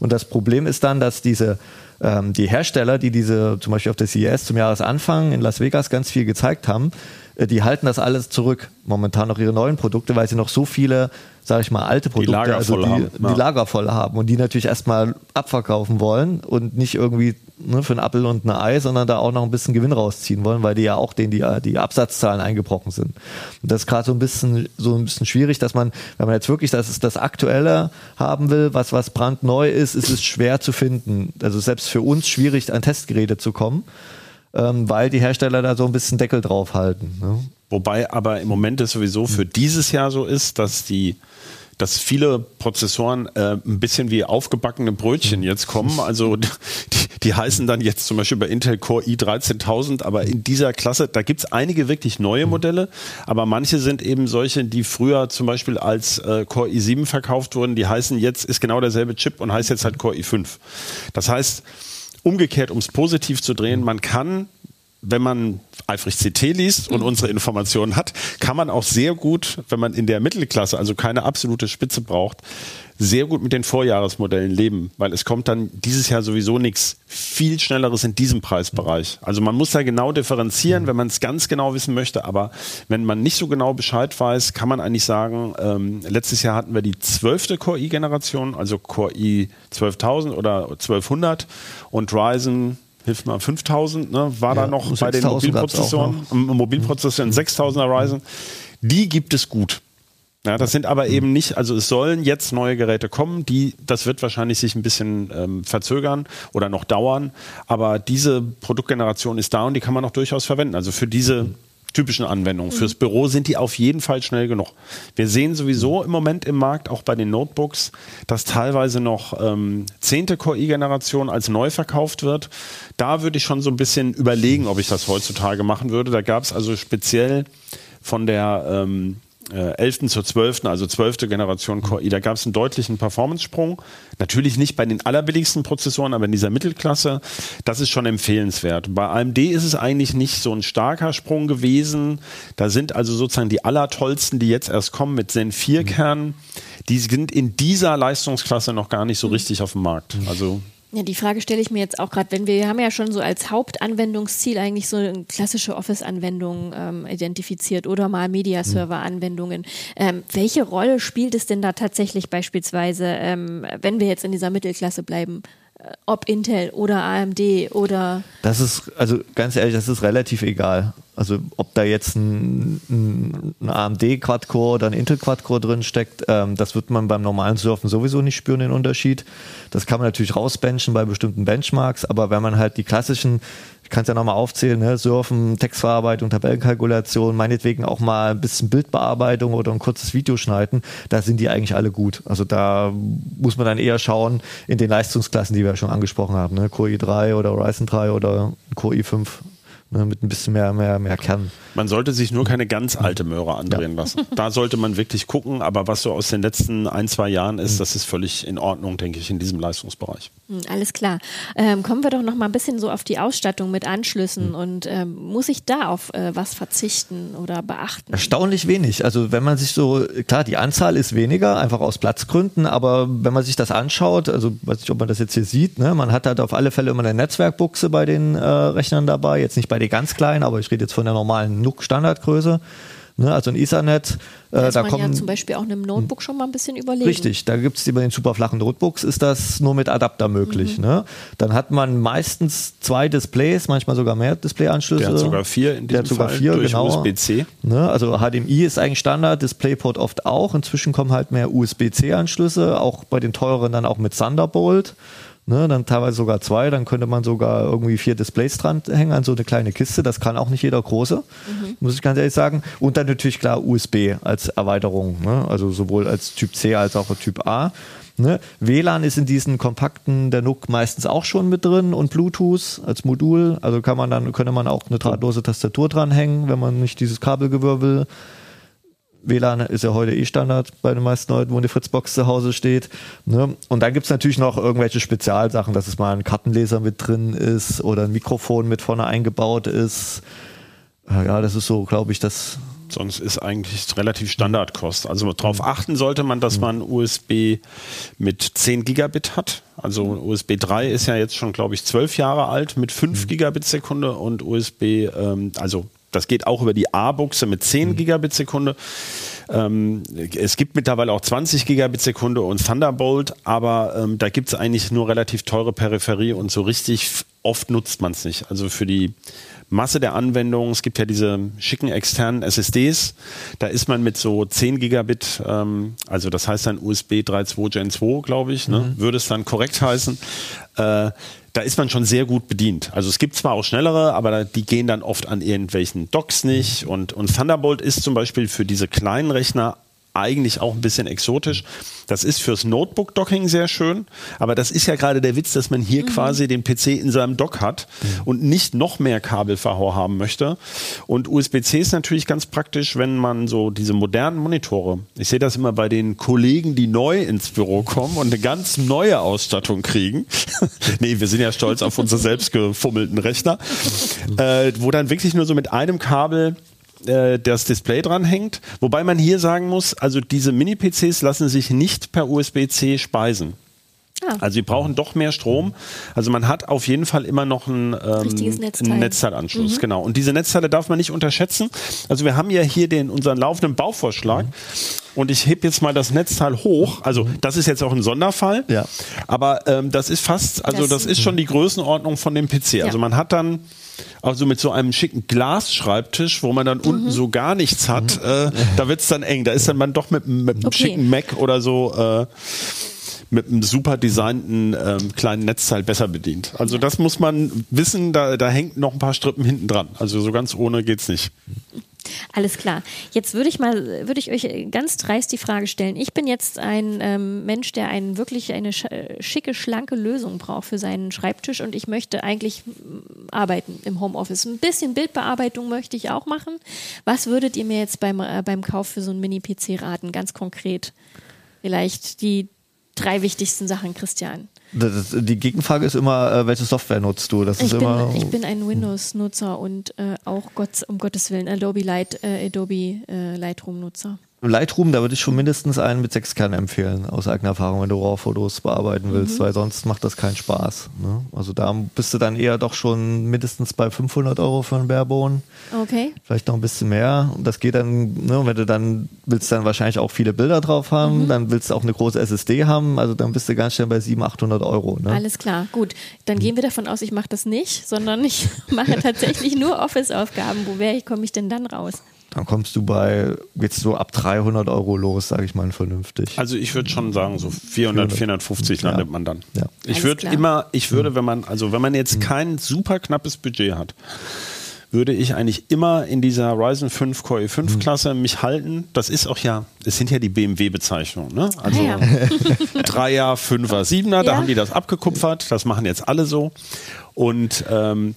Und das Problem ist dann, dass diese ähm, die Hersteller, die diese zum Beispiel auf der CES zum Jahresanfang in Las Vegas ganz viel gezeigt haben, die halten das alles zurück, momentan noch ihre neuen Produkte, weil sie noch so viele, sage ich mal, alte Produkte, Lager also die, haben, ja. die Lager voll haben und die natürlich erstmal abverkaufen wollen und nicht irgendwie ne, für einen Apfel und ein Ei, sondern da auch noch ein bisschen Gewinn rausziehen wollen, weil die ja auch denen die, die Absatzzahlen eingebrochen sind. Und das ist gerade so ein bisschen so ein bisschen schwierig, dass man, wenn man jetzt wirklich das, das Aktuelle haben will, was, was brandneu ist, ist es schwer zu finden. Also selbst für uns schwierig, an Testgeräte zu kommen, ähm, weil die Hersteller da so ein bisschen Deckel drauf halten. Ne? Wobei aber im Moment es sowieso für dieses Jahr so ist, dass die dass viele Prozessoren äh, ein bisschen wie aufgebackene Brötchen jetzt kommen. Also die, die heißen dann jetzt zum Beispiel bei Intel Core i13000, aber in dieser Klasse, da gibt's einige wirklich neue Modelle, aber manche sind eben solche, die früher zum Beispiel als äh, Core i7 verkauft wurden, die heißen jetzt, ist genau derselbe Chip und heißt jetzt halt Core i5. Das heißt, umgekehrt, um es positiv zu drehen, man kann wenn man eifrig CT liest und unsere Informationen hat, kann man auch sehr gut, wenn man in der Mittelklasse, also keine absolute Spitze braucht, sehr gut mit den Vorjahresmodellen leben, weil es kommt dann dieses Jahr sowieso nichts viel Schnelleres in diesem Preisbereich. Also man muss da genau differenzieren, wenn man es ganz genau wissen möchte, aber wenn man nicht so genau Bescheid weiß, kann man eigentlich sagen, ähm, letztes Jahr hatten wir die zwölfte Core i-Generation, also Core i 12000 oder 1200 und Ryzen hilf mal, 5000, ne, war Ja, da noch bei den 6000 gab's Mobilprozessoren, Mobilprozessoren 6000er Ryzen. Die gibt es gut. Ja, das sind aber eben nicht, also es sollen jetzt neue Geräte kommen, die, das wird wahrscheinlich sich ein bisschen ähm, verzögern oder noch dauern, aber diese Produktgeneration ist da und die kann man auch durchaus verwenden. Also für diese typischen Anwendungen. Fürs Büro sind die auf jeden Fall schnell genug. Wir sehen sowieso im Moment im Markt, auch bei den Notebooks, dass teilweise noch ähm, 10. Core-i-Generation als neu verkauft wird. Da würde ich schon so ein bisschen überlegen, ob ich das heutzutage machen würde. Da gab es also speziell von der ähm, äh, 11. zur 12., also 12. Generation Core i, da gab es einen deutlichen Performance-Sprung. Natürlich nicht bei den allerbilligsten Prozessoren, aber in dieser Mittelklasse. Das ist schon empfehlenswert. Bei AMD ist es eigentlich nicht so ein starker Sprung gewesen. Da sind also sozusagen die allertollsten, die jetzt erst kommen mit Zen 4 Kernen, die sind in dieser Leistungsklasse noch gar nicht so richtig auf dem Markt. Also Ja, die Frage stelle ich mir jetzt auch gerade, wenn wir, haben ja schon so als Hauptanwendungsziel eigentlich so eine klassische Office-Anwendung ähm, identifiziert oder mal Media-Server-Anwendungen. Ähm, welche Rolle spielt es denn da tatsächlich beispielsweise, ähm, wenn wir jetzt in dieser Mittelklasse bleiben, äh, ob Intel oder AMD oder Das ist, also ganz ehrlich, das ist relativ egal. Also ob da jetzt ein, ein, AMD Quad-Core oder ein Intel Quad-Core drin steckt, ähm, das wird man beim normalen Surfen sowieso nicht spüren, den Unterschied. Das kann man natürlich rausbenchen bei bestimmten Benchmarks, aber wenn man halt die klassischen, ich kann es ja nochmal aufzählen, ne, Surfen, Textverarbeitung, Tabellenkalkulation, meinetwegen auch mal ein bisschen Bildbearbeitung oder ein kurzes Video schneiden, da sind die eigentlich alle gut. Also da muss man dann eher schauen in den Leistungsklassen, die wir schon angesprochen haben, ne, Core i3 oder Ryzen 3 oder Core i5 ne, mit ein bisschen mehr, mehr, mehr Kern. Man sollte sich nur keine ganz alte Möhre andrehen lassen. Da sollte man wirklich gucken, aber was so aus den letzten ein, zwei Jahren ist, das ist völlig in Ordnung, denke ich, in diesem Leistungsbereich. Hm, Alles klar. Ähm, kommen wir doch noch mal ein bisschen so auf die Ausstattung mit Anschlüssen und ähm, muss ich da auf äh, was verzichten oder beachten? Erstaunlich wenig. Also wenn man sich so, klar, die Anzahl ist weniger, einfach aus Platzgründen, aber wenn man sich das anschaut, also weiß nicht, ob man das jetzt hier sieht, ne, man hat halt auf alle Fälle immer eine Netzwerkbuchse bei den äh, Rechnern dabei, jetzt nicht bei den ganz kleinen, aber ich rede jetzt von der normalen NUC-Standardgröße. Ne, also ein Ethernet, Da äh, ist da man kommen ja zum Beispiel auch einem Notebook schon mal ein bisschen überlegen. Richtig, da gibt es bei den super flachen Notebooks, ist das nur mit Adapter möglich. Ne? Dann hat man meistens zwei Displays, manchmal sogar mehr Displayanschlüsse. Der hat sogar vier in Der diesem hat sogar Fall vier, durch genau. USB-C. Ne? Also HDMI ist eigentlich Standard, DisplayPort oft auch. Inzwischen kommen halt mehr USB-C-Anschlüsse, auch bei den teuren dann auch mit Thunderbolt. Ne, dann teilweise sogar zwei, dann könnte man sogar irgendwie vier Displays dran hängen an so eine kleine Kiste. Das kann auch nicht jeder große, muss ich ganz ehrlich sagen. Und dann natürlich klar USB als Erweiterung, ne? also sowohl als Typ C als auch Typ A. Ne? WLAN ist in diesen kompakten der NUC meistens auch schon mit drin und Bluetooth als Modul. Also kann man dann könnte man auch eine drahtlose Tastatur dranhängen, wenn man nicht dieses Kabelgewirr will. WLAN ist ja heute eh Standard bei den meisten Leuten, wo eine Fritzbox zu Hause steht. Ne? Und dann gibt's natürlich noch irgendwelche Spezialsachen, dass es mal ein Kartenleser mit drin ist oder ein Mikrofon mit vorne eingebaut ist. Äh, Ja, das ist so, glaube ich, das. Sonst ist eigentlich relativ Standardkost. Also darauf achten sollte man, dass man USB mit 10 Gigabit hat. Also USB 3 ist ja jetzt schon, glaube ich, 12 Jahre alt mit 5 Gigabit Sekunde und USB, ähm, also das geht auch über die A-Buchse mit 10 Gigabit Sekunde. Ähm, es gibt mittlerweile auch 20 Gigabit Sekunde und Thunderbolt, aber ähm, da gibt es eigentlich nur relativ teure Peripherie und so richtig oft nutzt man es nicht. Also für die Masse der Anwendungen, es gibt ja diese schicken externen SSDs, da ist man mit so 10 Gigabit, ähm, also das heißt dann USB 3.2 Gen 2, glaube ich, ne? würde es dann korrekt heißen. Äh, da ist man schon sehr gut bedient. Also es gibt zwar auch schnellere, aber die gehen dann oft an irgendwelchen Docks nicht. Und, und Thunderbolt ist zum Beispiel für diese kleinen Rechner eigentlich auch ein bisschen exotisch. Das ist fürs Notebook-Docking sehr schön, aber das ist ja gerade der Witz, dass man hier quasi den PC in seinem Dock hat und nicht noch mehr Kabelverhau haben möchte. Und USB-C ist natürlich ganz praktisch, wenn man so diese modernen Monitore, ich sehe das immer bei den Kollegen, die neu ins Büro kommen und eine ganz neue Ausstattung kriegen. nee, wir sind ja stolz auf unsere selbst gefummelten Rechner, äh, wo dann wirklich nur so mit einem Kabel äh, das Display dran hängt. Wobei man hier sagen muss, also diese Mini-PCs lassen sich nicht per USB-C speisen. Ah. Also wir brauchen doch mehr Strom. Also man hat auf jeden Fall immer noch ein, ähm, Richtiges Netzteil. einen Netzteilanschluss. Genau. Und diese Netzteile darf man nicht unterschätzen. Also wir haben ja hier den unseren laufenden Bauvorschlag. Und ich heb jetzt mal das Netzteil hoch. Also das ist jetzt auch ein Sonderfall. Ja. Aber ähm, das ist fast, also Das- das, ist schon die Größenordnung von dem PC. Also Ja. man hat dann also mit so einem schicken Glasschreibtisch, wo man dann Mhm. unten so gar nichts hat, äh, da wird's dann eng. Da ist dann man doch mit, mit einem Okay. schicken Mac oder so äh, mit einem super designten ähm, kleinen Netzteil besser bedient. Also das muss man wissen, da, da hängt noch ein paar Strippen hinten dran. Also so ganz ohne geht's nicht. Alles klar. Jetzt würde ich mal, würde ich euch ganz dreist die Frage stellen. Ich bin jetzt ein ähm, Mensch, der einen wirklich eine sch schicke, schlanke Lösung braucht für seinen Schreibtisch und ich möchte eigentlich arbeiten im Homeoffice. Ein bisschen Bildbearbeitung möchte ich auch machen. Was würdet ihr mir jetzt beim, äh, beim Kauf für so einen Mini-PC raten, ganz konkret? Vielleicht die drei wichtigsten Sachen, Christian. Das, die Gegenfrage ist immer, äh, welche Software nutzt du? Das Ich ist bin, immer. ich bin ein Windows-Nutzer und äh, auch Gott, um Gottes Willen Adobe, Light, äh, Adobe äh, Lightroom-Nutzer. Lightroom, da würde ich schon mindestens einen mit sechs Kernen empfehlen, aus eigener Erfahrung, wenn du RAW-Fotos bearbeiten willst, weil sonst macht das keinen Spaß. Ne? Also da bist du dann eher doch schon mindestens bei 500 Euro für einen Barebone, Okay. vielleicht noch ein bisschen mehr. Und das geht dann, ne, wenn du dann willst dann wahrscheinlich auch viele Bilder drauf haben, dann willst du auch eine große SSD haben, also dann bist du ganz schnell bei 700, 800 Euro. Ne? Alles klar, gut. Dann gehen wir davon aus, ich mache das nicht, sondern ich mache tatsächlich nur Office-Aufgaben. Wo wäre ich, komme ich denn dann raus? Dann kommst du bei, jetzt so ab 300 Euro los, sage ich mal, vernünftig. Also ich würde schon sagen, so 400, 450 Ja. landet man dann. Ja. Ich würde immer, ich würde, wenn man, also wenn man jetzt kein super knappes Budget hat, würde ich eigentlich immer in dieser Ryzen 5 Core i5 Klasse mich halten. Das ist auch ja, es sind ja die BMW-Bezeichnungen, ne? Also ja. Dreier, Fünfer, Siebener, da Ja. haben die das abgekupfert. Das machen jetzt alle so. Und ähm,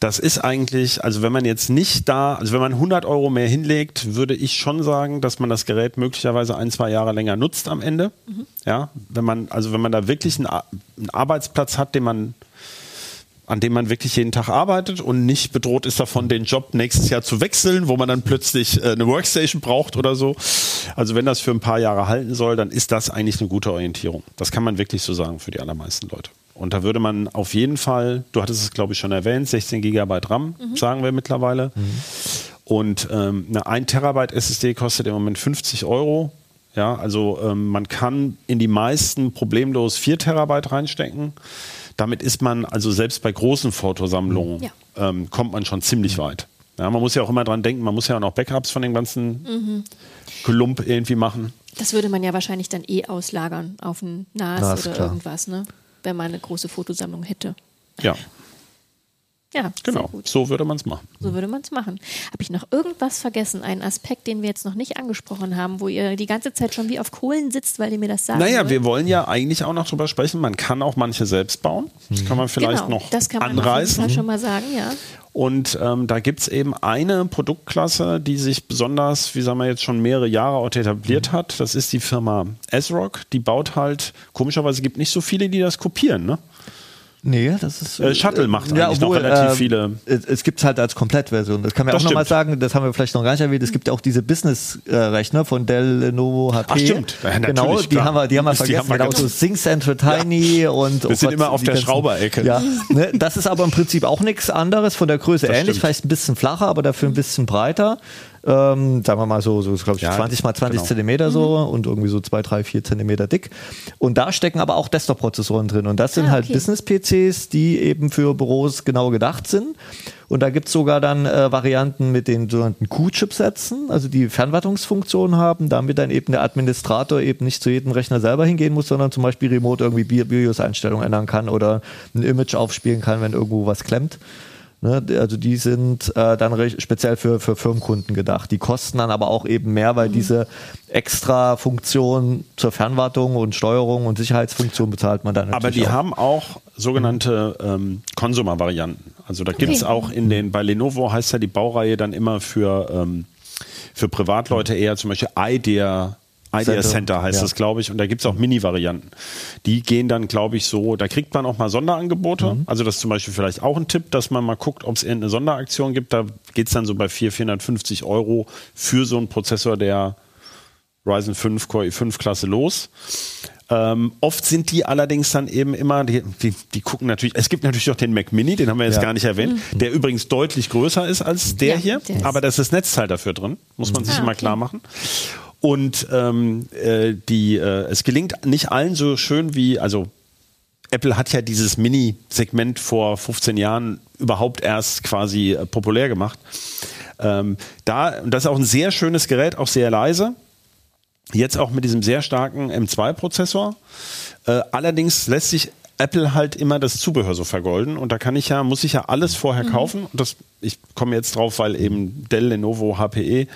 das ist eigentlich, also wenn man jetzt nicht da, also wenn man 100 Euro mehr hinlegt, würde ich schon sagen, dass man das Gerät möglicherweise ein, zwei Jahre länger nutzt am Ende. Ja, wenn man, also wenn man da wirklich einen, einen Arbeitsplatz hat, den man an dem man wirklich jeden Tag arbeitet und nicht bedroht ist davon, den Job nächstes Jahr zu wechseln, wo man dann plötzlich äh, eine Workstation braucht oder so. Also wenn das für ein paar Jahre halten soll, dann ist das eigentlich eine gute Orientierung. Das kann man wirklich so sagen für die allermeisten Leute. Und da würde man auf jeden Fall, du hattest es glaube ich schon erwähnt, 16 Gigabyte RAM, sagen wir mittlerweile. Und ähm, eine 1 Terabyte SSD kostet im Moment 50 Euro. Ja, also ähm, man kann in die meisten problemlos 4 Terabyte reinstecken. Damit ist man also selbst bei großen Fotosammlungen Ja. ähm, kommt man schon ziemlich weit. Ja, man muss ja auch immer dran denken, man muss ja auch noch Backups von dem ganzen Mhm. Klump irgendwie machen. Das würde man ja wahrscheinlich dann eh auslagern auf ein NAS, NAS, oder klar. irgendwas, ne? Wenn man eine große Fotosammlung hätte. Ja, Ja, genau. So würde man es machen. So würde man es machen. Habe ich noch irgendwas vergessen? Einen Aspekt, den wir jetzt noch nicht angesprochen haben, wo ihr die ganze Zeit schon wie auf Kohlen sitzt, weil ihr mir das sagt. Naja, wir wollen ja eigentlich auch noch drüber sprechen. Man kann auch manche selbst bauen. Das kann man vielleicht genau, noch das kann man auf jeden anreißen. Fall schon mal sagen, ja. Und ähm, da gibt's eben eine Produktklasse, die sich besonders, wie sagen wir jetzt, schon mehrere Jahre auch etabliert hat. Das ist die Firma ASRock. Die baut halt, komischerweise gibt nicht so viele, die das kopieren. Ne? Nee, das ist. Äh, Shuttle macht eigentlich noch relativ viele. Es, gibt es halt als Komplettversion. Das kann man Das auch nochmal sagen, das haben wir vielleicht noch gar nicht erwähnt. Es gibt ja auch diese Business-Rechner von Dell, Lenovo, HP. Ach, stimmt. Ja, genau, die klar. haben wir, die haben wir Die vergessen. haben wir genau, so ganz- Think Central Tiny und. Wir sind immer auf die der Schrauberecke. Ja, ne, das ist aber im Prinzip auch nichts anderes von der Größe Das ähnlich, stimmt. vielleicht ein bisschen flacher, aber dafür ein bisschen breiter. Ähm, sagen wir mal so, so glaube ich, Ja, 20 mal 20 genau. Zentimeter so und irgendwie so 2, 3, 4 Zentimeter dick. Und da stecken aber auch Desktop-Prozessoren drin. Und das sind Ah, halt okay. Business-PCs, die eben für Büros genau gedacht sind. Und da gibt's sogar dann äh, Varianten mit den sogenannten Q-Chipsätzen, also die Fernwartungsfunktion haben, damit dann eben der Administrator eben nicht zu jedem Rechner selber hingehen muss, sondern zum Beispiel remote irgendwie Bi- BIOS-Einstellungen ändern kann oder ein Image aufspielen kann, wenn irgendwo was klemmt. Ne, also die sind äh, dann speziell für, für Firmenkunden gedacht. Die kosten dann aber auch eben mehr, Mhm. weil diese extra Funktion zur Fernwartung und Steuerung und Sicherheitsfunktion bezahlt man dann Aber natürlich die auch. haben auch sogenannte ähm, Consumer-Varianten. Also da gibt's auch in den, bei Lenovo heißt ja die Baureihe dann immer für, ähm, für Privatleute eher zum Beispiel Idea, Idea Center, Center heißt ja. das, glaube ich. Und da gibt's auch Mini-Varianten. Die gehen dann, glaube ich, so, da kriegt man auch mal Sonderangebote. Also das ist zum Beispiel vielleicht auch ein Tipp, dass man mal guckt, ob es irgendeine Sonderaktion gibt. Da geht's dann so bei 400, 450 Euro für so einen Prozessor, der Ryzen 5 Core i5 Klasse los. Ähm, oft sind die allerdings dann eben immer, die, die, die gucken natürlich, es gibt natürlich auch den Mac Mini, den haben wir jetzt Ja. gar nicht erwähnt, der übrigens deutlich größer ist als der Ja, hier, der aber da ist das Netzteil dafür drin, muss man sich Ah, immer okay. klar machen. Und ähm, äh, die, äh, es gelingt nicht allen so schön wie, also Apple hat ja dieses Mini-Segment vor 15 Jahren überhaupt erst quasi äh, populär gemacht. Ähm, da, und das ist auch ein sehr schönes Gerät, auch sehr leise. Jetzt auch mit diesem sehr starken M2-Prozessor. Äh, allerdings lässt sich Apple halt immer das Zubehör so vergolden und da kann ich ja, muss ich ja alles vorher kaufen. Und das, ich komme jetzt drauf, weil eben Dell, Lenovo, HPE, äh,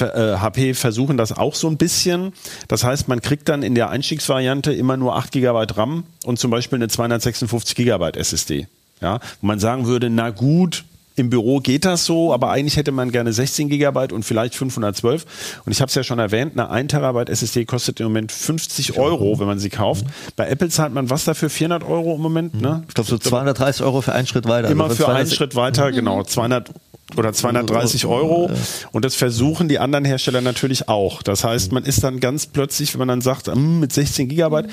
HP versuchen das auch so ein bisschen. Das heißt, man kriegt dann in der Einstiegsvariante immer nur 8 GB RAM und zum Beispiel eine 256 GB SSD. Ja, wo man sagen würde, na gut, im Büro geht das so, aber eigentlich hätte man gerne 16 Gigabyte und vielleicht 512. Und ich habe es ja schon erwähnt, eine 1 Terabyte SSD kostet im Moment 50 Euro, wenn man sie kauft. Bei Apple zahlt man was dafür? 400 Euro im Moment? Ne? Ich glaube so 230 Euro für einen Schritt weiter. Immer Also für einen 260 Schritt weiter, genau, 200 oder 230 Euro. Und das versuchen die anderen Hersteller natürlich auch. Das heißt, man ist dann ganz plötzlich, wenn man dann sagt, hm, mit 16 Gigabyte.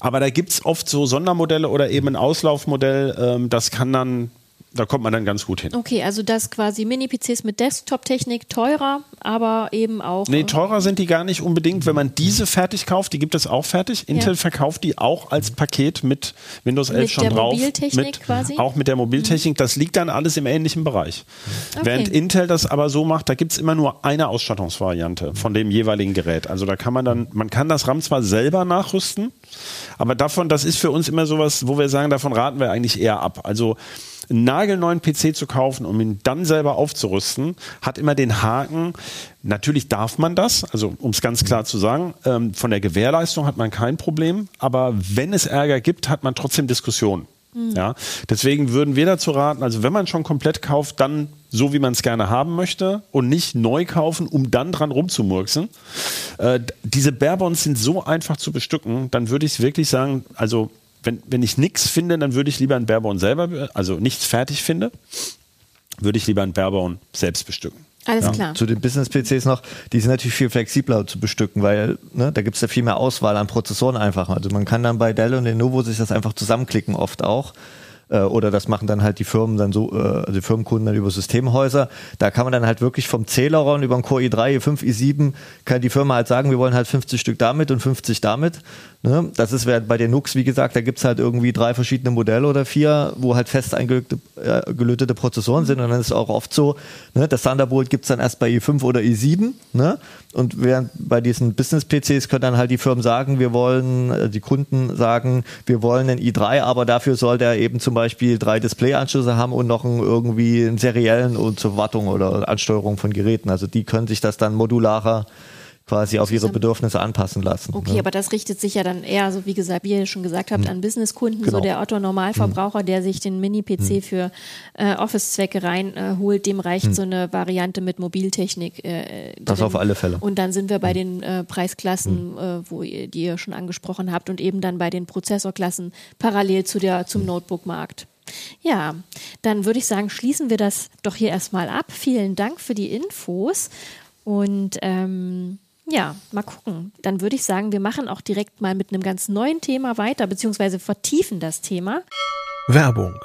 Aber da gibt's oft so Sondermodelle oder eben ein Auslaufmodell, ähm, das kann dann, da kommt man dann ganz gut hin. Okay, also das quasi Mini-PCs mit Desktop-Technik teurer, aber eben auch. Nee, äh, teurer sind die gar nicht unbedingt. Wenn man diese fertig kauft, die gibt es auch fertig. Intel Ja. verkauft die auch als Paket mit Windows 11 Mit schon der drauf. Mobiltechnik mit, quasi? Auch mit der Mobiltechnik. Das liegt dann alles im ähnlichen Bereich. Okay. Während Intel das aber so macht, da gibt es immer nur eine Ausstattungsvariante von dem jeweiligen Gerät. Also da kann man dann, man kann das RAM zwar selber nachrüsten, aber davon, das ist für uns immer sowas, wo wir sagen, davon raten wir eigentlich eher ab. Also einen nagelneuen PC zu kaufen, um ihn dann selber aufzurüsten, hat immer den Haken, natürlich darf man das, also um es ganz klar zu sagen, ähm, von der Gewährleistung hat man kein Problem, aber wenn es Ärger gibt, hat man trotzdem Diskussionen. Ja, deswegen würden wir dazu raten, also wenn man schon komplett kauft, dann so wie man es gerne haben möchte und nicht neu kaufen, um dann dran rumzumurksen. Äh, diese Barebons sind so einfach zu bestücken, dann würde ich wirklich sagen, also wenn, wenn ich nichts finde, dann würde ich lieber ein Barebone selber, be- also nichts fertig finde, würde ich lieber ein Barebone selbst bestücken. Alles Ja, klar. Zu den Business-PCs noch, die sind natürlich viel flexibler zu bestücken, weil ne, da gibt es ja viel mehr Auswahl an Prozessoren einfach. Also man kann dann bei Dell und Lenovo sich das einfach zusammenklicken oft auch. Äh, Oder das machen dann halt die Firmen dann so, äh, also die Firmenkunden dann über Systemhäuser. Da kann man dann halt wirklich vom Zählerraum über den Core i3, i5, i7, kann die Firma halt sagen, wir wollen halt 50 Stück damit und 50 damit. Ne? Das ist bei den Nux, wie gesagt, da gibt es halt irgendwie drei verschiedene Modelle oder vier, wo halt fest eingelötete äh, Prozessoren sind. Und dann ist es auch oft so, ne, das Thunderbolt gibt es dann erst bei i5 oder i7. Ne? Und während bei diesen Business-PCs können dann halt die Firmen sagen, wir wollen, äh, die Kunden sagen, wir wollen einen i3, aber dafür soll der eben zum Beispiel drei Display-Anschlüsse haben und noch einen, irgendwie einen seriellen und zur Wartung oder Ansteuerung von Geräten. Also die können sich das dann modularer quasi auf ihre Bedürfnisse anpassen lassen. Okay, ne? aber das richtet sich ja dann eher, so wie gesagt, wie ihr schon gesagt habt, an Businesskunden, Genau. so der Otto Normalverbraucher, der sich den Mini-PC für äh, Office-Zwecke reinholt, dem reicht so eine Variante mit Mobiltechnik. Äh, Das drin. auf alle Fälle. Und dann sind wir bei den äh, Preisklassen, äh, wo ihr, die ihr schon angesprochen habt und eben dann bei den Prozessorklassen parallel zu der, zum Notebook-Markt. Ja, dann würde ich sagen, schließen wir das doch hier erstmal ab. Vielen Dank für die Infos und ähm, ja, mal gucken. Dann würde ich sagen, wir machen auch direkt mal mit einem ganz neuen Thema weiter, beziehungsweise vertiefen das Thema. Werbung.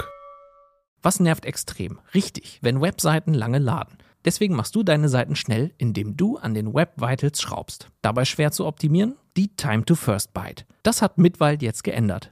Was nervt extrem? Richtig, wenn Webseiten lange laden. Deswegen machst du deine Seiten schnell, indem du an den Web Vitals schraubst. Dabei schwer zu optimieren? Die Time to First Byte. Das hat Mitwald jetzt geändert.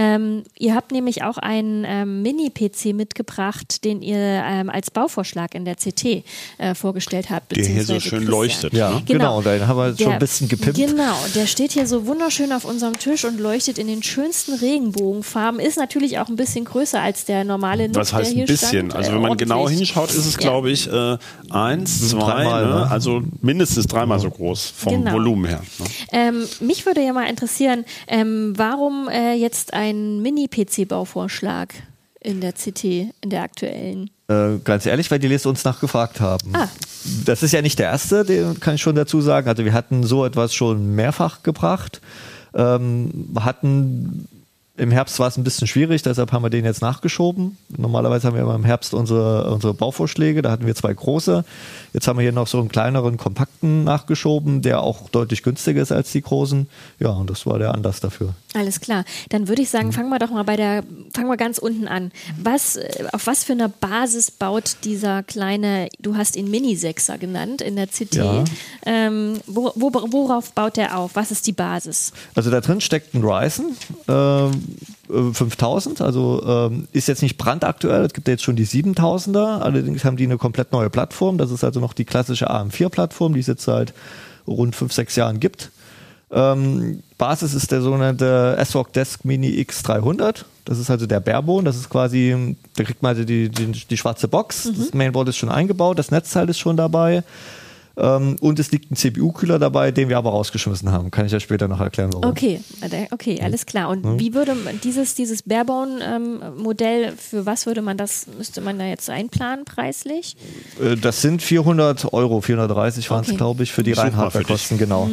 Ähm, ihr habt nämlich auch einen ähm, Mini-PC mitgebracht, den ihr ähm, als Bauvorschlag in der CT äh, vorgestellt habt. Der hier so schön Christian. leuchtet. Ja, Ne? genau, da haben wir schon Der- ein bisschen gepimpt. Genau, der steht hier so wunderschön auf unserem Tisch und leuchtet in den schönsten Regenbogenfarben. Ist natürlich auch ein bisschen größer als der normale Nook, Was heißt der hier ein bisschen? stand. Also Äh, wenn man genau ordentlich. hinschaut, ist es Ja. glaube ich äh, eins, zwei, dreimal, ne? ne? also mindestens dreimal so groß vom Genau. Volumen her. Ne? Ähm, mich würde ja mal interessieren, ähm, warum äh, jetzt ein Mini-PC-Bauvorschlag? in der CT, in der aktuellen? Äh, ganz ehrlich, weil die Leser uns nachgefragt haben. Ah. Das ist ja nicht der erste, den kann ich schon dazu sagen. Also wir hatten so etwas schon mehrfach gebracht, ähm, hatten im Herbst war es ein bisschen schwierig, deshalb haben wir den jetzt nachgeschoben. Normalerweise haben wir immer im Herbst unsere, unsere Bauvorschläge, da hatten wir zwei große. Jetzt haben wir hier noch so einen kleineren, kompakten nachgeschoben, der auch deutlich günstiger ist als die großen. Ja, und das war der Anlass dafür. Alles klar. Dann würde ich sagen, fangen wir doch mal bei der, fangen wir ganz unten an. Was, äh, auf was für einer Basis baut dieser kleine, du hast ihn Mini-Sechser genannt in der CT. Ja. Ähm, wo, wo, worauf baut der auf? Was ist die Basis? Also da drin steckt ein Ryzen ähm, äh, 5000, also ähm, ist jetzt nicht brandaktuell, es gibt ja jetzt schon die 7000er, allerdings haben die eine komplett neue Plattform, das ist also noch die klassische AM4-Plattform, die es jetzt seit rund 5, 6 Jahren gibt. Ähm, Basis ist der sogenannte ASRock Desk Mini X300. Das ist also der Barebone. Das ist quasi, da kriegt man also die, die, die schwarze Box. Das Mainboard ist schon eingebaut, das Netzteil ist schon dabei. Ähm, und es liegt ein CPU-Kühler dabei, den wir aber rausgeschmissen haben. Kann ich ja später noch erklären, warum. Okay, äh, okay, alles klar. Und wie würde man dieses, dieses Barebone-Modell, für was würde man das, müsste man da jetzt einplanen preislich? Äh, Das sind 400 Euro, 430 waren es, Okay. glaube ich, für die reinen Hardwarekosten, genau.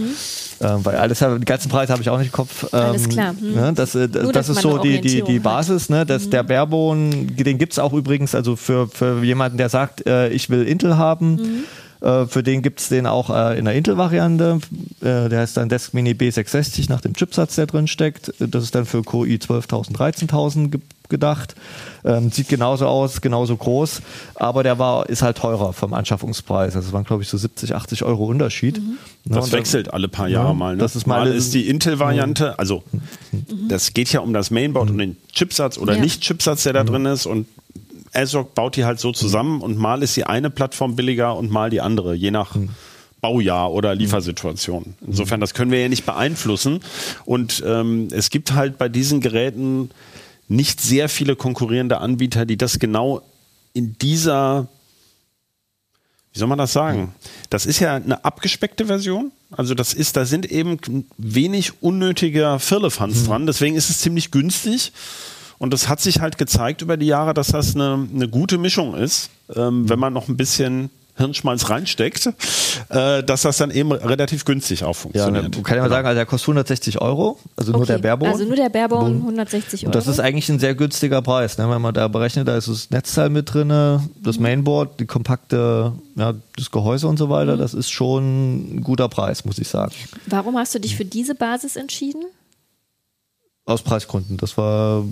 Ähm, weil alles, die ganzen Preise habe ich auch nicht im Kopf. Ähm, Alles klar. Hm. Ne, das, äh, Nur, das dass ist so die, die, die. Basis. Ne? Das, Der Barebone, den gibt es auch übrigens, also für, für jemanden, der sagt, äh, ich will Intel haben. Äh, für den gibt es den auch äh, in der Intel-Variante. Äh, der heißt dann Desk Mini B660 nach dem Chipsatz, der drin steckt. Das ist dann für Core i 12.000, 13.000 ge gedacht. Ähm, sieht genauso aus, genauso groß, aber der war, ist halt teurer vom Anschaffungspreis. Also es waren, glaube ich, so 70, 80 Euro Unterschied. Ne, Das und da- wechselt alle paar Jahre Ja, mal. Ne? das ist mal- mal ist die Intel-Variante, also das geht ja um das Mainboard und den Chipsatz oder Ja. Nicht-Chipsatz, der da drin ist und ASRock baut die halt so zusammen und mal ist die eine Plattform billiger und mal die andere, je nach Baujahr oder Liefersituation. Insofern, das können wir ja nicht beeinflussen. Und ähm, es gibt halt bei diesen Geräten nicht sehr viele konkurrierende Anbieter, die das genau in dieser wie soll man das sagen? Das ist ja eine abgespeckte Version. Also das ist, da sind eben wenig unnötiger Firlefanz dran. Deswegen ist es ziemlich günstig. Und das hat sich halt gezeigt über die Jahre, dass das eine, eine gute Mischung ist, ähm, wenn man noch ein bisschen Hirnschmalz reinsteckt, äh, dass das dann eben relativ günstig auch Ja, funktioniert. man kann ja mal sagen, also der kostet 160 Euro, also nur Okay, der Barebone. Also nur der Barebone 160 Euro. Und das ist eigentlich ein sehr günstiger Preis, ne? wenn man da berechnet, da ist das Netzteil mit drin, das Mainboard, die kompakte, ja, das Gehäuse und so weiter, das ist schon ein guter Preis, muss ich sagen. Warum hast du dich für diese Basis entschieden? Aus Preisgründen. Das war,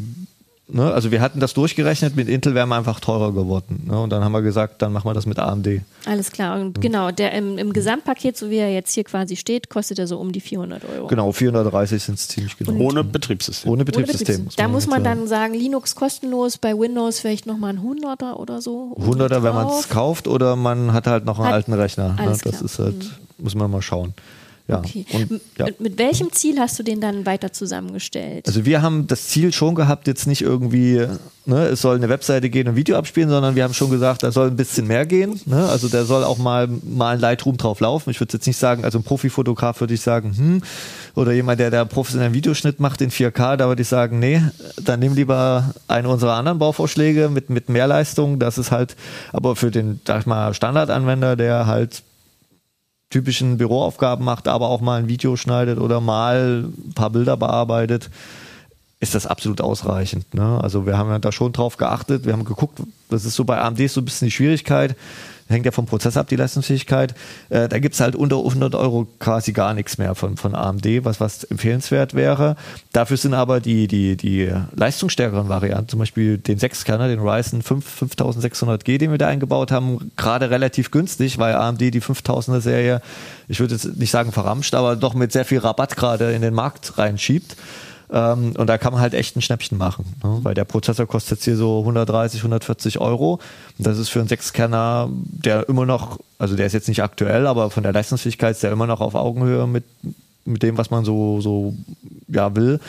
ne? also wir hatten das durchgerechnet, mit Intel wären wir einfach teurer geworden. Ne? Und dann haben wir gesagt, dann machen wir das mit AMD. Alles klar. Mhm. Und genau, der im, im Gesamtpaket, so wie er jetzt hier quasi steht, kostet er so um die 400 Euro. Genau, 430 sind es ziemlich genau. Ohne Betriebssystem. Ohne Ohne Betriebssystem. Betriebssystem. Da muss man jetzt sagen. dann sagen, Linux kostenlos, bei Windows vielleicht nochmal ein 100er oder so. 100er, wenn man es kauft, oder man hat halt noch einen Hat- alten Rechner. Ne? Das klar. ist halt, muss man mal schauen. Ja. Okay. Und, ja. mit, mit welchem Ziel hast du den dann weiter zusammengestellt? Also wir haben das Ziel schon gehabt, jetzt nicht irgendwie, ne, es soll eine Webseite gehen und Video abspielen, sondern wir haben schon gesagt, da soll ein bisschen mehr gehen. Ne? Also da soll auch mal, mal ein Lightroom drauf laufen. Ich würde jetzt nicht sagen, also ein Profifotograf würde ich sagen, hm, oder jemand, der da professionellen Videoschnitt macht in 4K, da würde ich sagen, nee, dann nimm lieber einen unserer anderen Bauvorschläge mit, mit mehr Leistung. Das ist halt, aber für den, sag ich mal, Standardanwender, der halt typischen Büroaufgaben macht, aber auch mal ein Video schneidet oder mal ein paar Bilder bearbeitet, ist das absolut ausreichend. Ne? Also wir haben ja da schon drauf geachtet, wir haben geguckt, das ist so bei AMD so ein bisschen die Schwierigkeit, hängt ja vom Prozess ab, die Leistungsfähigkeit. Äh, da gibt's halt unter 100 Euro quasi gar nichts mehr von, von AMD, was, was empfehlenswert wäre. Dafür sind aber die, die, die leistungsstärkeren Varianten, zum Beispiel den 6-Kerner, den Ryzen 5, 5600G, den wir da eingebaut haben, gerade relativ günstig, weil AMD die 5000er Serie, ich würde jetzt nicht sagen verramscht, aber doch mit sehr viel Rabatt gerade in den Markt reinschiebt. Ähm, und da kann man halt echt ein Schnäppchen machen, ne? weil der Prozessor kostet jetzt hier so 130, 140 Euro. Und das ist für einen Sechskerner, der immer noch, also der ist jetzt nicht aktuell, aber von der Leistungsfähigkeit ist der immer noch auf Augenhöhe mit, mit dem, was man so, so ja, will,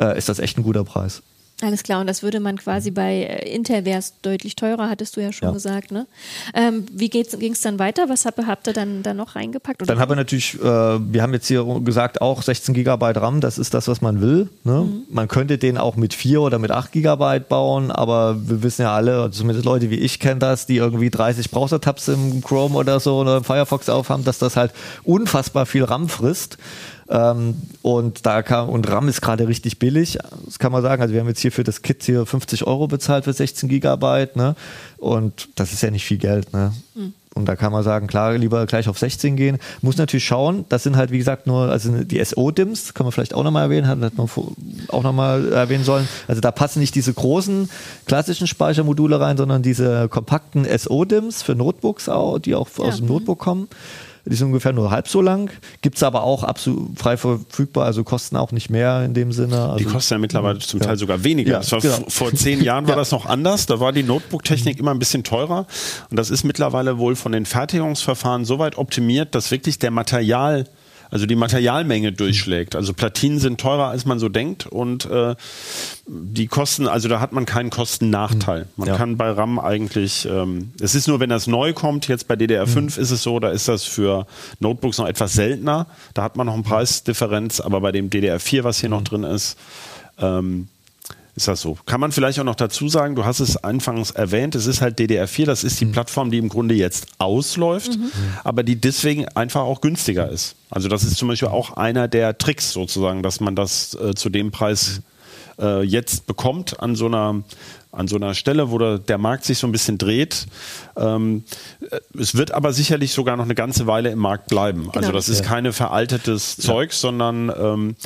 äh, ist das echt ein guter Preis. Alles klar, und das würde man quasi bei äh, Intel wäre es deutlich teurer, hattest du ja schon Ja. gesagt. Ne? Ähm, wie ging es dann weiter? Was habt, ihr- habt ihr dann, dann noch reingepackt? Oder Dann haben wir natürlich, äh, wir haben jetzt hier gesagt, auch 16 Gigabyte RAM, das ist das, was man will. Ne? Man könnte den auch mit 4 oder mit 8 Gigabyte bauen, aber wir wissen ja alle, also zumindest Leute wie ich kennen das, die irgendwie 30 Browser-Tabs im Chrome oder so oder im Firefox aufhaben, dass das halt unfassbar viel RAM frisst. Ähm, und da kam, und RAM ist gerade richtig billig, das kann man sagen. Also wir haben jetzt hier für das Kit hier 50 Euro bezahlt für 16 Gigabyte, ne? Und das ist ja nicht viel Geld, ne? Und da kann man sagen, klar, lieber gleich auf 16 gehen. Muss natürlich schauen, das sind halt, wie gesagt, nur, also die SO-DIMMs, kann man vielleicht auch nochmal erwähnen, hat man auch nochmal erwähnen sollen. Also da passen nicht diese großen klassischen Speichermodule rein, sondern diese kompakten SO-DIMMs für Notebooks auch, die auch aus dem Notebook kommen. Die sind ungefähr nur halb so lang. Gibt es aber auch absolut frei verfügbar, also kosten auch nicht mehr in dem Sinne. Die Also, kosten ja mittlerweile zum Ja. Teil sogar weniger. Das war genau. Vor zehn Jahren war das noch anders. Da war die Notebook-Technik immer ein bisschen teurer. Und das ist mittlerweile wohl von den Fertigungsverfahren so weit optimiert, dass wirklich der Material, also die Materialmenge durchschlägt. Also Platinen sind teurer, als man so denkt. Und äh, die Kosten, also da hat man keinen Kostennachteil. Man Ja. kann bei RAM eigentlich, ähm, es ist nur, wenn das neu kommt, jetzt bei DDR5 ist es so, da ist das für Notebooks noch etwas seltener. Da hat man noch eine Preisdifferenz, aber bei dem DDR4, was hier noch drin ist, ähm, ist das so. Kann man vielleicht auch noch dazu sagen, du hast es anfangs erwähnt, es ist halt DDR4, das ist die Plattform, die im Grunde jetzt ausläuft, aber die deswegen einfach auch günstiger ist. Also das ist zum Beispiel auch einer der Tricks sozusagen, dass man das äh, zu dem Preis äh, jetzt bekommt an so einer an so einer Stelle, wo der, der Markt sich so ein bisschen dreht. Ähm, äh, es wird aber sicherlich sogar noch eine ganze Weile im Markt bleiben. Also das ist keine veraltetes Zeug, sondern ähm,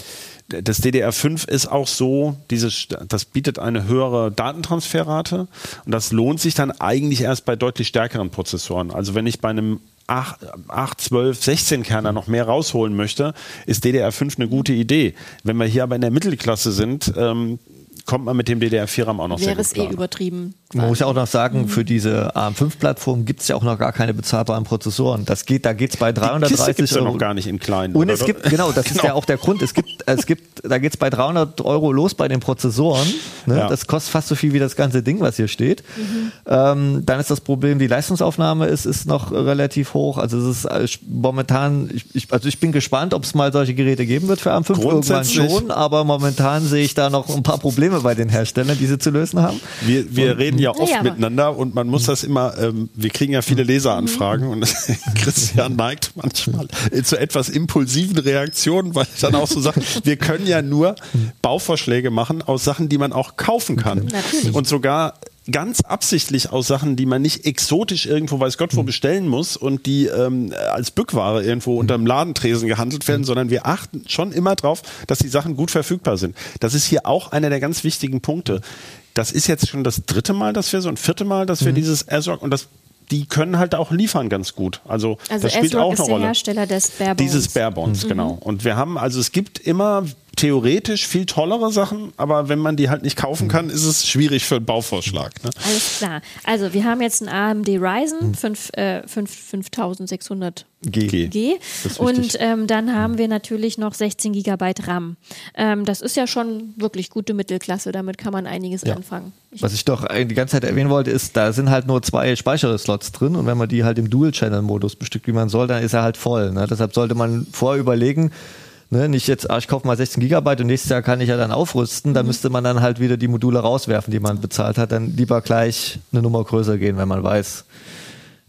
das DDR5 ist auch so, dieses, das bietet eine höhere Datentransferrate und das lohnt sich dann eigentlich erst bei deutlich stärkeren Prozessoren. Also wenn ich bei einem 8, 8 12, 16 Kerner noch mehr rausholen möchte, ist DDR5 eine gute Idee. Wenn wir hier aber in der Mittelklasse sind, ähm, kommt man mit dem DDR4-RAM auch noch sehr wäre gut es eh übertrieben? Man muss ja auch noch sagen, für diese ARM5-Plattform gibt es ja auch noch gar keine bezahlbaren Prozessoren. Das geht, da geht es bei Die Kiste 330 es ja Euro. noch gar nicht in kleinen. Und oder? es gibt, genau, das ist ja auch der Grund. Es gibt, es gibt, da geht es bei 300 Euro los bei den Prozessoren. Ne? Ja. Das kostet fast so viel wie das ganze Ding, was hier steht. Ähm, dann ist das Problem, die Leistungsaufnahme ist, ist noch relativ hoch. Also es ist äh, momentan, ich, ich, also ich bin gespannt, ob es mal solche Geräte geben wird für ARM5 irgendwann schon, aber momentan sehe ich da noch ein paar Probleme bei den Herstellern, die sie zu lösen haben. Wir, wir reden ja oft aber- miteinander und man muss das immer, ähm, wir kriegen ja viele Leseranfragen und Christian neigt manchmal zu etwas impulsiven Reaktionen, weil er dann auch so sagt, wir können ja nur Bauvorschläge machen aus Sachen, die man auch kaufen kann. Natürlich. Und sogar ganz absichtlich aus Sachen, die man nicht exotisch irgendwo weiß Gott wo bestellen muss und die ähm, als Bückware irgendwo unterm Ladentresen gehandelt werden, sondern wir achten schon immer drauf, dass die Sachen gut verfügbar sind. Das ist hier auch einer der ganz wichtigen Punkte. Das ist jetzt schon das dritte Mal, dass wir so ein vierte Mal, dass wir dieses ASRock und das die können halt auch liefern ganz gut. Also, Also das spielt auch ist eine der Rolle. Hersteller des Barebones. Dieses Bare Bones, genau. Und wir haben, also es gibt immer theoretisch viel tollere Sachen, aber wenn man die halt nicht kaufen kann, ist es schwierig für einen Bauvorschlag. Ne? Alles klar. Also wir haben jetzt einen AMD Ryzen 5, äh, 5, 5600 G. G. Und ähm, dann haben wir natürlich noch 16 GB RAM. Ähm, das ist ja schon wirklich gute Mittelklasse. Damit kann man einiges Ja. anfangen. Ich, Was ich doch äh, die ganze Zeit erwähnen wollte, ist, da sind halt nur zwei Speicherslots drin und wenn man die halt im Dual-Channel-Modus bestückt, wie man soll, dann ist er halt voll. Ne? Deshalb sollte man vorher überlegen, ne? nicht jetzt, ah, ich kaufe mal 16 Gigabyte und nächstes Jahr kann ich ja dann aufrüsten, da müsste man dann halt wieder die Module rauswerfen, die man bezahlt hat, dann lieber gleich eine Nummer größer gehen, wenn man weiß,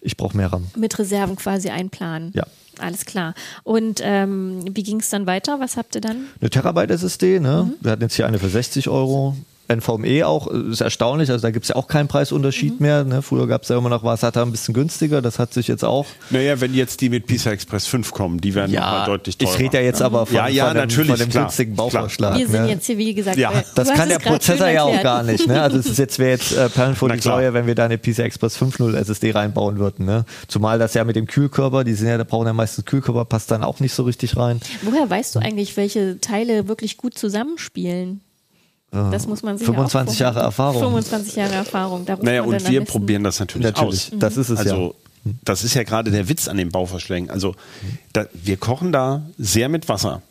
ich brauche mehr RAM. mit Reserven quasi einplanen. Ja. Alles klar. Und ähm, wie ging es dann weiter? Was habt ihr dann? Eine Terabyte SSD, ne? Mhm. Wir hatten jetzt hier eine für 60 Euro. NVMe auch, äh, ist erstaunlich, also da gibt es ja auch keinen Preisunterschied Mhm. mehr. Ne? Früher gab es ja immer noch was, hat er ein bisschen günstiger, das hat sich jetzt auch Naja, wenn jetzt die mit PISA Express 5 kommen, die werden nochmal deutlich teurer. ich rede ja jetzt aber von, Ja, ja, von dem, natürlich, von dem klar, günstigen. Bauvorschlag. Wir sind ne? jetzt hier, wie gesagt, Ja, du das hast kann es der Prozessor ja auch gar nicht. Ne? Also es ist jetzt wäre jetzt äh, Perlen vor die. Säue, wenn wir da eine PCI Express 5.0 SSD reinbauen würden. Ne? Zumal das ja mit dem Kühlkörper, die sind ja, da brauchen ja meistens Kühlkörper, passt dann auch nicht so richtig rein. Woher weißt du eigentlich, welche Teile wirklich gut zusammenspielen? Das muss man sich 25 ja auch Jahre Erfahrung. 25 Jahre Erfahrung. Da Naja, und wir probieren das natürlich, Natürlich, aus. das ist es also, das ist ja gerade der Witz an den Bauvorschlägen. Also, da, wir kochen da sehr mit Wasser.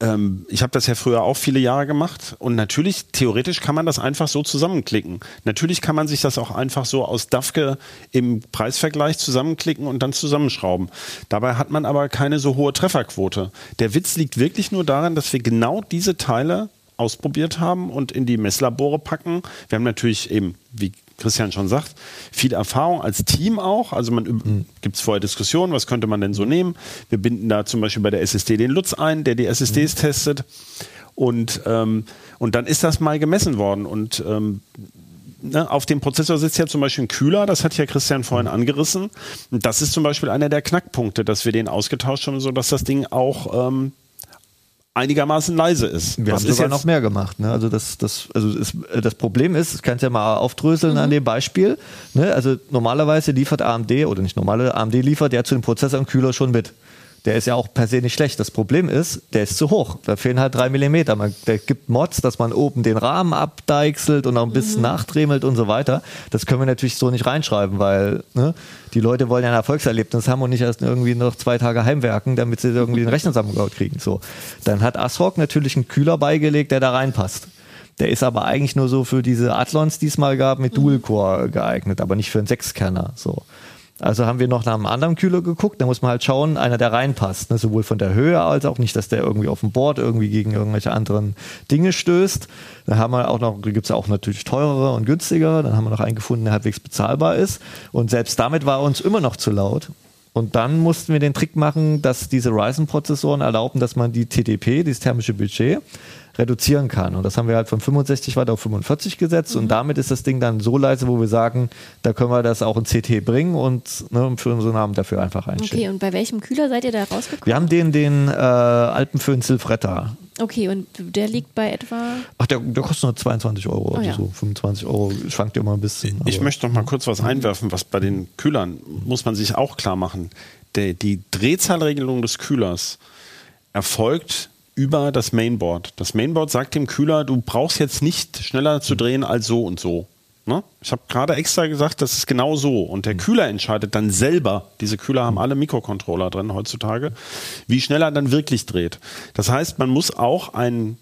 ähm, ich habe das ja früher auch viele Jahre gemacht und natürlich, theoretisch kann man das einfach so zusammenklicken. Natürlich kann man sich das auch einfach so aus DAFKE im Preisvergleich zusammenklicken und dann zusammenschrauben. Dabei hat man aber keine so hohe Trefferquote. Der Witz liegt wirklich nur darin, dass wir genau diese Teile ausprobiert haben und in die Messlabore packen. Wir haben natürlich eben, wie Christian schon sagt, viel Erfahrung als Team auch. Also man mhm. gibt es vorher Diskussionen, was könnte man denn so nehmen. Wir binden da zum Beispiel bei der SSD den Lutz ein, der die SSDs mhm. testet. Und, ähm, und dann ist das mal gemessen worden. Und ähm, ne, auf dem Prozessor sitzt ja zum Beispiel ein Kühler, das hat ja Christian vorhin mhm. angerissen. Und das ist zum Beispiel einer der Knackpunkte, dass wir den ausgetauscht haben, sodass das Ding auch ähm, einigermaßen leise ist. Wir Was haben sogar noch mehr gemacht. Ne? Also das, das, also ist, das Problem ist, ich kann es ja mal aufdröseln mhm. an dem Beispiel. Ne? Also normalerweise liefert AMD oder nicht normale AMD liefert ja zu dem Prozessor und Kühler schon mit der ist ja auch per se nicht schlecht. Das Problem ist, der ist zu hoch. Da fehlen halt drei Millimeter. Man, der gibt Mods, dass man oben den Rahmen abdeichselt und noch ein bisschen mhm. nachdremelt und so weiter. Das können wir natürlich so nicht reinschreiben, weil ne, die Leute wollen ja ein Erfolgserlebnis haben und nicht erst irgendwie noch zwei Tage heimwerken, damit sie irgendwie den Rechner zusammengebaut kriegen. So. Dann hat ASRock natürlich einen Kühler beigelegt, der da reinpasst. Der ist aber eigentlich nur so für diese Athlons, die es mal gab, mit mhm. Dual-Core geeignet, aber nicht für einen Sechskerner. So. Also haben wir noch nach einem anderen Kühler geguckt. Da muss man halt schauen, einer, der reinpasst. Ne? Sowohl von der Höhe als auch nicht, dass der irgendwie auf dem Board irgendwie gegen irgendwelche anderen Dinge stößt. Dann haben wir auch noch, gibt es auch natürlich teurere und günstigere. Dann haben wir noch einen gefunden, der halbwegs bezahlbar ist. Und selbst damit war uns immer noch zu laut. Und dann mussten wir den Trick machen, dass diese Ryzen-Prozessoren erlauben, dass man die TDP, dieses thermische Budget, reduzieren kann. Und das haben wir halt von 65 Watt auf 45 gesetzt mhm. und damit ist das Ding dann so leise, wo wir sagen, da können wir das auch in CT bringen und ne, für unseren Namen dafür einfach einstellen. Okay, und bei welchem Kühler seid ihr da rausgekommen? Wir haben den, den äh, Alpenföhn Silfretta. Okay, und der liegt bei etwa? Ach, der, der kostet nur 22 Euro, oh, also ja. so 25 Euro, schwankt ja immer ein bisschen. Ich möchte noch mal kurz was einwerfen, was bei den Kühlern, muss man sich auch klar machen. Der, die Drehzahlregelung des Kühlers erfolgt über das Mainboard. Das Mainboard sagt dem Kühler, du brauchst jetzt nicht schneller zu drehen als so und so. Ne? Ich habe gerade extra gesagt, das ist genau so. Und der Kühler entscheidet dann selber, diese Kühler haben alle Mikrocontroller drin heutzutage, wie schnell er dann wirklich dreht. Das heißt, man muss auch einen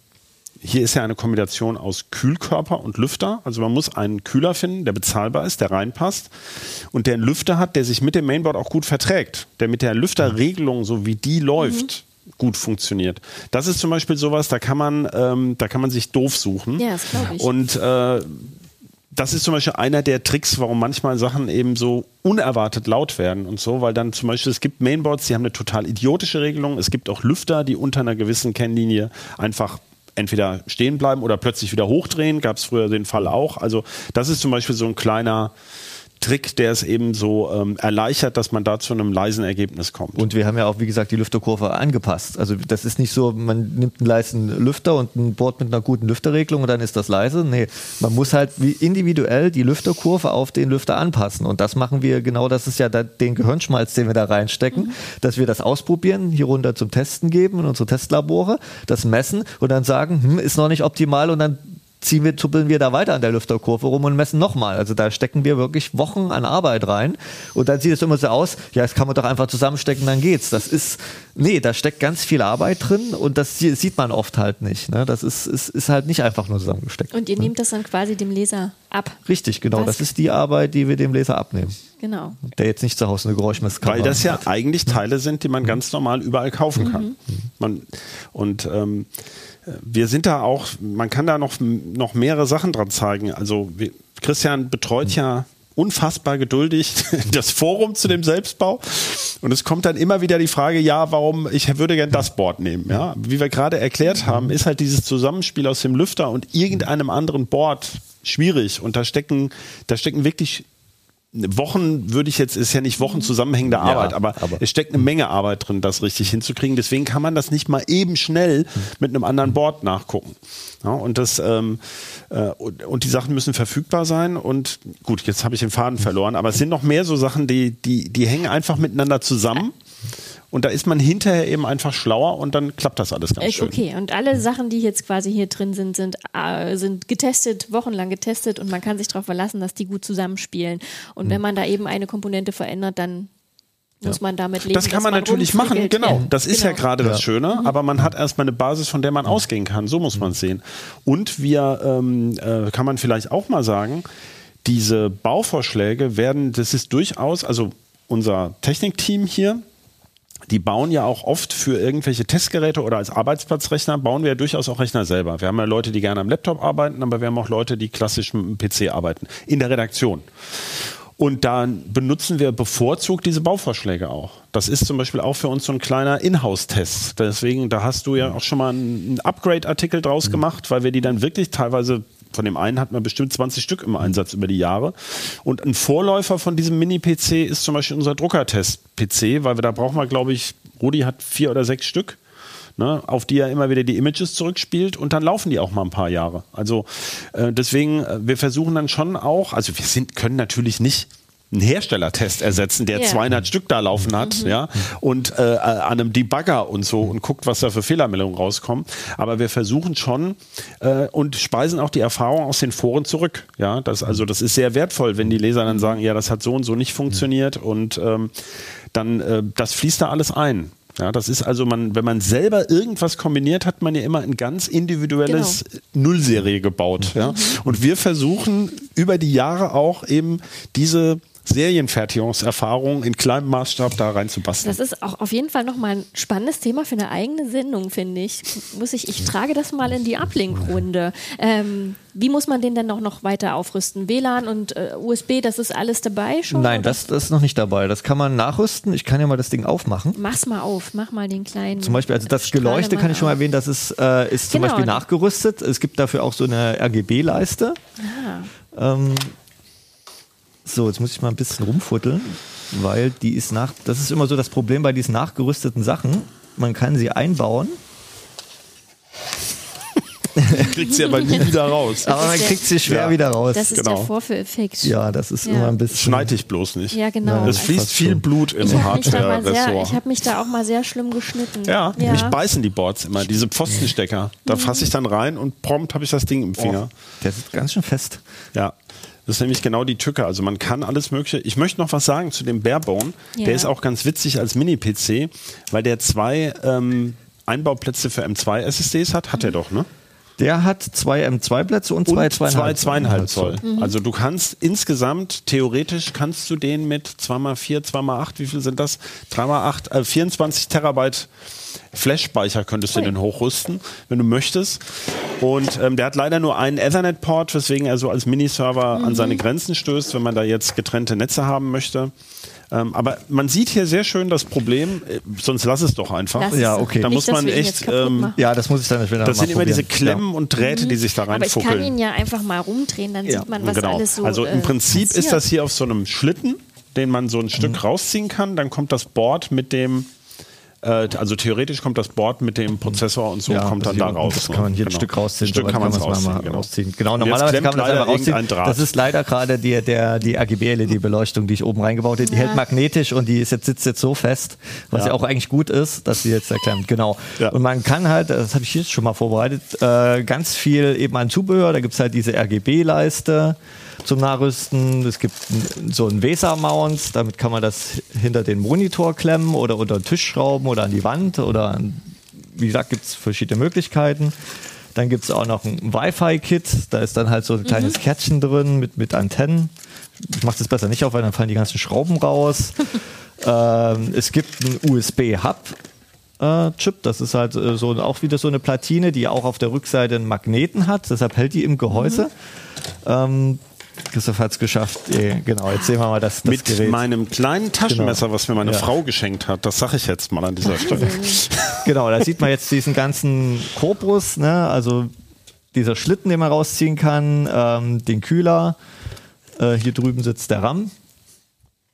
hier ist ja eine Kombination aus Kühlkörper und Lüfter. Also man muss einen Kühler finden, der bezahlbar ist, der reinpasst und der einen Lüfter hat, der sich mit dem Mainboard auch gut verträgt, der mit der Lüfterregelung, so wie die läuft, gut funktioniert. Das ist zum Beispiel sowas, da kann man, ähm, da kann man sich doof suchen. Ja, das glaube ich. Und äh, das ist zum Beispiel einer der Tricks, warum manchmal Sachen eben so unerwartet laut werden und so, weil dann zum Beispiel es gibt Mainboards, die haben eine total idiotische Regelung. Es gibt auch Lüfter, die unter einer gewissen Kennlinie einfach entweder stehen bleiben oder plötzlich wieder hochdrehen. Gab es früher den Fall auch. Also das ist zum Beispiel so ein kleiner Trick, der es eben so ähm, erleichtert, dass man da zu einem leisen Ergebnis kommt. Und wir haben ja auch, wie gesagt, die Lüfterkurve angepasst. Also das ist nicht so, man nimmt einen leisen Lüfter und ein Board mit einer guten Lüfterregelung und dann ist das leise. Nee, man muss halt wie individuell die Lüfterkurve auf den Lüfter anpassen. Und das machen wir genau, das ist ja da, den Gehirnschmalz, den wir da reinstecken, mhm. dass wir das ausprobieren, hier runter zum Testen geben in unsere Testlabore, das messen und dann sagen, hm, ist noch nicht optimal und dann ziehen wir, tuppeln wir da weiter an der Lüfterkurve rum und messen nochmal. Also da stecken wir wirklich Wochen an Arbeit rein. Und dann sieht es immer so aus, ja, das kann man doch einfach zusammenstecken, dann geht's. Das ist, nee, da steckt ganz viel Arbeit drin und das sieht man oft halt nicht. Ne? Das ist, ist, ist halt nicht einfach nur zusammengesteckt. Und ihr ne? nehmt das dann quasi dem Leser ab. Richtig, genau. Was? Das ist die Arbeit, die wir dem Leser abnehmen. Genau. Der jetzt nicht zu Hause eine Geräuschmesskamera Weil das ja hat. eigentlich Teile sind, die man mhm. ganz normal überall kaufen kann. Mhm. Man, und ähm, wir sind da auch, man kann da noch, noch mehrere Sachen dran zeigen. Also wir, Christian betreut ja unfassbar geduldig das Forum zu dem Selbstbau. Und es kommt dann immer wieder die Frage, ja, warum, ich würde gern das Board nehmen. Ja, wie wir gerade erklärt haben, ist halt dieses Zusammenspiel aus dem Lüfter und irgendeinem anderen Board schwierig. Und da stecken, da stecken wirklich Wochen würde ich jetzt, ist ja nicht Wochen zusammenhängende Arbeit, ja, aber, aber, es steckt eine Menge Arbeit drin, das richtig hinzukriegen. Deswegen kann man das nicht mal eben schnell mit einem anderen Board nachgucken. Ja, und, das, ähm, äh, und, und, die Sachen müssen verfügbar sein. Und gut, jetzt habe ich den Faden verloren, aber es sind noch mehr so Sachen, die, die, die hängen einfach miteinander zusammen. Und da ist man hinterher eben einfach schlauer und dann klappt das alles ganz schön. Okay, und alle Sachen, die jetzt quasi hier drin sind, sind, äh, sind getestet, wochenlang getestet und man kann sich darauf verlassen, dass die gut zusammenspielen. Und mhm. wenn man da eben eine Komponente verändert, dann muss man damit leben. Das kann dass man natürlich machen, genau. Ja, Das ist ja genau. gerade das Ja. Schöne, aber man hat erstmal eine Basis, von der man ausgehen kann. So muss man es sehen. Und wir, ähm, äh, kann man vielleicht auch mal sagen, diese Bauvorschläge werden, das ist durchaus, also unser Technikteam hier, die bauen ja auch oft für irgendwelche Testgeräte oder als Arbeitsplatzrechner, bauen wir ja durchaus auch Rechner selber. Wir haben ja Leute, die gerne am Laptop arbeiten, aber wir haben auch Leute, die klassisch mit dem PC arbeiten, in der Redaktion. Und dann benutzen wir bevorzugt diese Bauvorschläge auch. Das ist zum Beispiel auch für uns so ein kleiner Inhouse-Test. Deswegen, da hast du ja auch schon mal einen Upgrade-Artikel draus gemacht, weil wir die dann wirklich teilweise, von dem einen hatten wir bestimmt 20 Stück im Einsatz über die Jahre. Und ein Vorläufer von diesem Mini-PC ist zum Beispiel unser Druckertest-PC, weil wir da brauchen wir, glaube ich, Rudi hat vier oder sechs Stück ne, auf die er immer wieder die Images zurückspielt und dann laufen die auch mal ein paar Jahre. Also äh, deswegen, äh, wir versuchen dann schon auch, also wir sind, können natürlich nicht einen Herstellertest ersetzen, der Ja. 200 Stück da laufen hat, ja, und äh, an einem Debugger und so und guckt, was da für Fehlermeldungen rauskommen. Aber wir versuchen schon äh, und speisen auch die Erfahrung aus den Foren zurück. Ja, das also das ist sehr wertvoll, wenn die Leser dann sagen, ja, das hat so und so nicht funktioniert und ähm, dann äh, das fließt da alles ein. Ja, das ist also man, wenn man selber irgendwas kombiniert, hat man ja immer ein ganz individuelles Nullserie gebaut. Ja? Und wir versuchen über die Jahre auch eben diese Serienfertigungserfahrung in kleinem Maßstab da reinzubasteln. Das ist auch auf jeden Fall nochmal ein spannendes Thema für eine eigene Sendung, finde ich. Muss ich. Ich trage das mal in die Uplink-Runde. Ähm, wie muss man den denn noch, noch weiter aufrüsten? WLAN und äh, USB, das ist alles dabei schon? Nein, das, das ist noch nicht dabei. Das kann man nachrüsten. Ich kann ja mal das Ding aufmachen. Mach's mal auf, mach mal den kleinen. Zum Beispiel, also das Strahle Geleuchte kann ich schon mal erwähnen, das ist, äh, ist zum Genau. Beispiel nachgerüstet. Es gibt dafür auch so eine RGB-Leiste. Ah. Ähm, so, jetzt muss ich mal ein bisschen rumfutteln, weil die ist nach. Das ist immer so das Problem bei diesen nachgerüsteten Sachen. Man kann sie einbauen, kriegt sie aber nie wieder raus. aber man kriegt sie schwer Ja. wieder raus. Das ist Genau. der Vorführeffekt. ja, das ist Ja. immer ein bisschen. Schneid dich bloß nicht. Ja, genau. Es fließt viel schon. Blut im Ich habe mich, da mal sehr- ich Hardware-Ressort. hab mich da auch mal sehr schlimm geschnitten. Ja, ja. mich beißen die Boards immer, diese Pfostenstecker. Da fasse ich dann rein und prompt habe ich das Ding im Finger. Der sitzt ganz schön fest. Ja. Das ist nämlich genau die Tücke. Also man kann alles Mögliche. Ich möchte noch was sagen zu dem Barebone. Ja. Der ist auch ganz witzig als Mini-PC, weil der zwei ähm, Einbauplätze für M2 SSDs hat. Hat er doch, ne? Der hat zwei M2-Plätze und zwei Und zwei zweieinhalb, zweieinhalb Zoll. Mhm. Also du kannst insgesamt, theoretisch kannst du den mit 2x4, 2x8, wie viel sind das? 3x8, äh, 24 Terabyte Flash-Speicher könntest du den hochrüsten, wenn du möchtest. Und ähm, der hat leider nur einen Ethernet-Port, weswegen er so als Miniserver an Mhm. seine Grenzen stößt, wenn man da jetzt getrennte Netze haben möchte. Ähm, aber man sieht hier sehr schön das Problem, äh, sonst lass es doch einfach. Lass Ja, okay. Da muss man echt, ähm. Ja, das muss ich dann später Das sind immer diese. Klemmen und Drähte, die sich da Mhm. Aber ich kann ihn ja einfach mal rumdrehen, dann Ja, sieht man, was genau. alles so also im äh, Prinzip ist passiert. das hier auf so einem Schlitten, den man so ein Stück Mhm. rausziehen kann. Dann kommt das Board mit dem, also theoretisch kommt das Board mit dem Prozessor und so Ja, kommt dann da raus. Das ne? kann man hier ein Genau. Stück rausziehen. Ein Stück soweit kann man rausziehen. genau. rausziehen. Genau, normalerweise kann man das einfach rausziehen. Das ist leider gerade die, der, die RGB-LED-Beleuchtung, die ich oben reingebaut habe. Die hält magnetisch und die ist jetzt, sitzt jetzt so fest, was ja. Ja. auch eigentlich gut ist, dass sie jetzt erklemmt. Genau. Ja. Und man kann halt, das habe ich hier schon mal vorbereitet, äh, ganz viel eben an Zubehör. Da gibt es halt diese RGB-Leiste zum Nachrüsten. Es gibt so einen VESA-Mount, damit kann man das hinter den Monitor klemmen oder unter den Tisch schrauben oder an die Wand oder an wie gesagt, gibt es verschiedene Möglichkeiten. Dann gibt es auch noch ein Wi-Fi-Kit, da ist dann halt so ein kleines Kärtchen drin mit, mit Antennen. Ich mache das besser nicht auf, weil dann fallen die ganzen Schrauben raus. ähm, es gibt einen USB-Hub. Äh, Chip, das ist halt äh, so auch wieder so eine Platine, die auch auf der Rückseite einen Magneten hat, deshalb hält die im Gehäuse. Ähm, Christoph hat es geschafft. Eh, genau, jetzt sehen wir mal das, das Mit Gerät. meinem kleinen Taschenmesser, Genau. was mir meine Ja. Frau geschenkt hat. Das sage ich jetzt mal an dieser Stelle. Genau, da sieht man jetzt diesen ganzen Korpus, ne? also dieser Schlitten, den man rausziehen kann, ähm, den Kühler. Äh, hier drüben sitzt der RAM.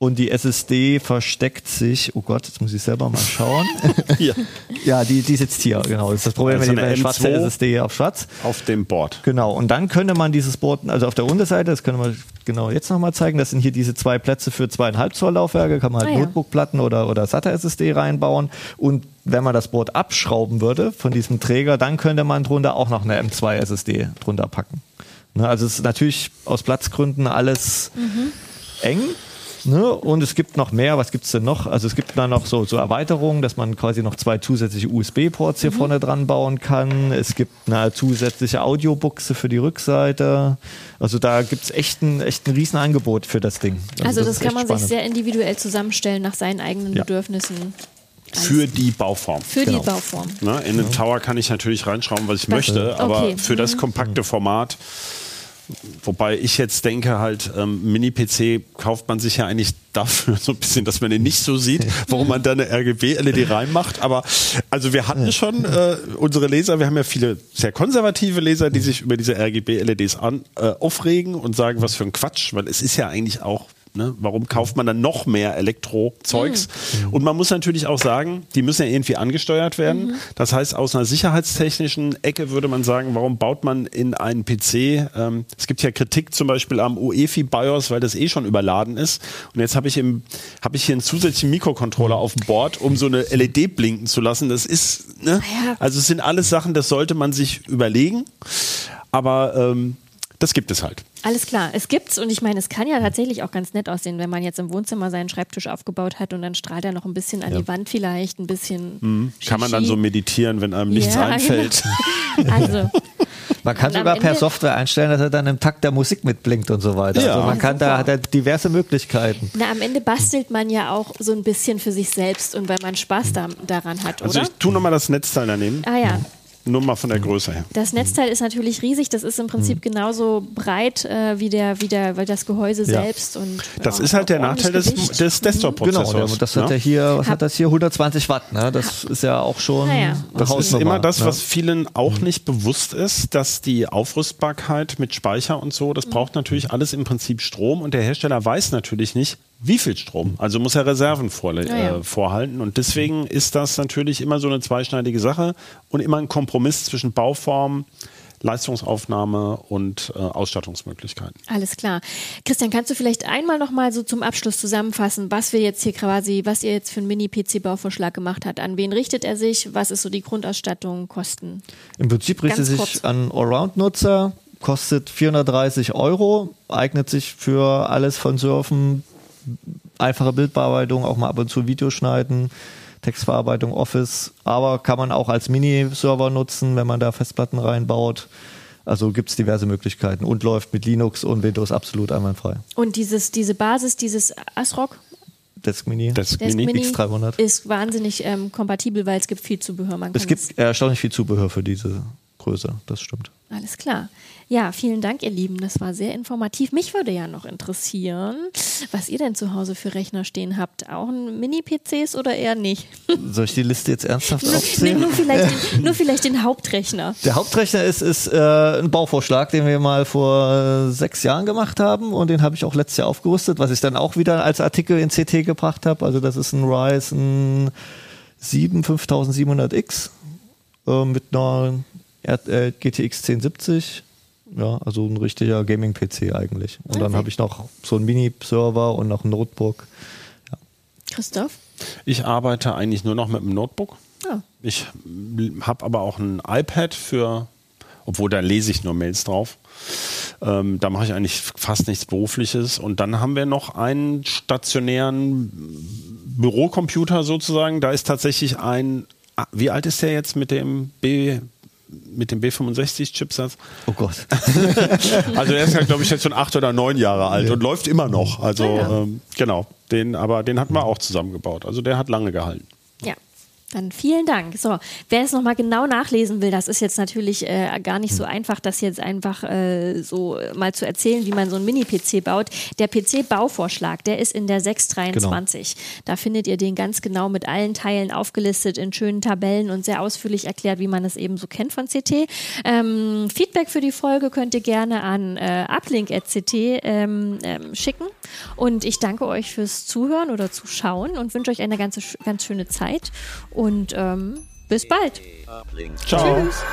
Und die SSD versteckt sich, oh Gott, jetzt muss ich selber mal schauen. Hier, ja, die, die sitzt hier, genau. Das ist das Problem, Also wenn die eine schwarze M2 SSD auf schwarz. auf dem Board. Genau, und dann könnte man dieses Board, also auf der Unterseite, das können wir genau jetzt nochmal zeigen, das sind hier diese zwei Plätze für zweieinhalb Zoll Laufwerke, kann man halt Ah, ja. Notebookplatten oder, oder SATA-SSD reinbauen. Und wenn man das Board abschrauben würde von diesem Träger, dann könnte man drunter auch noch eine M2-SSD drunter packen. Ne, also es ist natürlich aus Platzgründen alles eng. Ne? Und es gibt noch mehr. Was gibt es denn noch? Also es gibt da noch so, so Erweiterungen, dass man quasi noch zwei zusätzliche USB-Ports hier vorne dran bauen kann. Es gibt eine zusätzliche Audiobuchse für die Rückseite. Also da gibt es echt ein, echt ein Riesenangebot für das Ding. Also, das, ist kann man spannend. sich sehr individuell zusammenstellen nach seinen eigenen Ja. Bedürfnissen. Für die Bauform. Für Genau. die Bauform. Ne, in den Tower kann ich natürlich reinschrauben, was ich möchte, aber Okay. für das kompakte Format, wobei ich jetzt denke, halt, ähm, Mini-PC kauft man sich ja eigentlich dafür so ein bisschen, dass man den nicht so sieht, warum man da eine RGB-LED reinmacht. Aber also wir hatten schon äh, unsere Leser, wir haben ja viele sehr konservative Leser, die sich über diese RGB-LEDs an, äh, aufregen und sagen, was für ein Quatsch, weil es ist ja eigentlich auch Ne? Warum kauft man dann noch mehr Elektro-Zeugs? Und man muss natürlich auch sagen, die müssen ja irgendwie angesteuert werden. Das heißt, aus einer sicherheitstechnischen Ecke würde man sagen, warum baut man in einen PC? Ähm, es gibt ja Kritik zum Beispiel am UEFI BIOS, weil das eh schon überladen ist. Und jetzt habe ich, im- habe ich hier einen zusätzlichen Mikrocontroller auf dem Board, um so eine LED blinken zu lassen. Das ist, ne? Ja. also es sind alles Sachen, das sollte man sich überlegen. Aber ähm, das gibt es halt. Alles klar, es gibt's und ich meine, es kann ja tatsächlich auch ganz nett aussehen, wenn man jetzt im Wohnzimmer seinen Schreibtisch aufgebaut hat und dann strahlt er noch ein bisschen an die Wand vielleicht, ein bisschen. Kann man dann so meditieren, wenn einem nichts Ja, einfällt. Genau. Also, Man kann sogar per Ende- Software einstellen, dass er dann im Takt der Musik mitblinkt und so weiter. Ja. Also man kann da hat er diverse Möglichkeiten. na, am Ende bastelt man ja auch so ein bisschen für sich selbst und weil man Spaß da, daran hat, Also oder? ich tue nochmal das Netzteil daneben. ah ja, Nur mal von der Größe her. Das Netzteil ist natürlich riesig. Das ist im Prinzip genauso breit äh, wie, der, wie, der, weil das Gehäuse Ja. selbst. Und, Das ja, ist halt der Nachteil des, Gewicht. des Genau, Desktop-Prozessors. der, das hat ne? er hier, was Hab- hat das hier? 120 Watt, ne? Das ist ja auch schon ja, Das ist immer das, ne? was vielen auch nicht bewusst ist, dass die Aufrüstbarkeit mit Speicher und so, das braucht natürlich alles im Prinzip Strom und der Hersteller weiß natürlich nicht, wie viel Strom. Also muss er Reserven vorle- Ja, ja. Äh, vorhalten und deswegen ist das natürlich immer so eine zweischneidige Sache und immer ein Kompromiss zwischen Bauform, Leistungsaufnahme und äh, Ausstattungsmöglichkeiten. Alles klar. Christian, kannst du vielleicht einmal noch mal so zum Abschluss zusammenfassen, was wir jetzt hier quasi, was ihr jetzt für einen Mini-PC-Bauvorschlag gemacht habt? An wen richtet er sich? Was ist so die Grundausstattung, Kosten? Im Prinzip richtet Ganz sich kurz. an Allround-Nutzer, kostet 430 Euro, eignet sich für alles von Surfen, einfache Bildbearbeitung, auch mal ab und zu Video schneiden, Textverarbeitung, Office, aber kann man auch als Mini-Server nutzen, wenn man da Festplatten reinbaut. Also gibt es diverse Möglichkeiten und läuft mit Linux und Windows absolut einwandfrei. Und dieses, diese Basis, dieses ASRock, Desk Mini. Desk Mini. Mini, X300. ist wahnsinnig ähm, kompatibel, weil es gibt viel Zubehör. Man es kann gibt erstaunlich viel Zubehör für diese Größe, das stimmt. Alles klar. Ja, vielen Dank, ihr Lieben. Das war sehr informativ. Mich würde ja noch interessieren, was ihr denn zu Hause für Rechner stehen habt. Auch ein Mini-PCs oder eher nicht? Soll ich die Liste jetzt ernsthaft Nur, nee, aufzählen? nur, vielleicht den, nur vielleicht den Hauptrechner. Der Hauptrechner ist, ist äh, ein Bauvorschlag, den wir mal vor äh, sechs Jahren gemacht haben und den habe ich auch letztes Jahr aufgerüstet, was ich dann auch wieder als Artikel in CT gebracht habe. Also das ist ein Ryzen 7 5700X äh, mit einer äh, GTX 1070. Ja, also ein richtiger Gaming-PC eigentlich. Und dann habe ich noch so einen Mini-Server und noch ein Notebook. Christoph? Ich arbeite eigentlich nur noch mit dem Notebook. Ja. Ich habe aber auch ein iPad für, obwohl da lese ich nur Mails drauf. Ähm, da mache ich eigentlich fast nichts Berufliches. Und dann haben wir noch einen stationären Bürocomputer sozusagen. Da ist tatsächlich ein, ah, wie alt ist der jetzt mit dem B, mit dem B65-Chipsatz? Oh Gott. Also er ist halt, glaube ich, jetzt schon acht oder neun Jahre alt und läuft immer noch. Also ja. ähm, genau, den, aber den hatten wir auch zusammengebaut. Also der hat lange gehalten. Ja. Dann vielen Dank. So, wer es nochmal genau nachlesen will, das ist jetzt natürlich äh, gar nicht so einfach, das jetzt einfach äh, so mal zu erzählen, wie man so einen Mini-PC baut. Der PC-Bauvorschlag, der ist in der 623. Da findet ihr den ganz genau mit allen Teilen aufgelistet in schönen Tabellen und sehr ausführlich erklärt, wie man es eben so kennt von CT. Ähm, Feedback für die Folge könnt ihr gerne an äh, uplink.ct ähm, ähm, schicken. Und ich danke euch fürs Zuhören oder Zuschauen und wünsche euch eine ganze, ganz schöne Zeit. Und und ähm, bis bald. Äh, Ciao. Tschüss.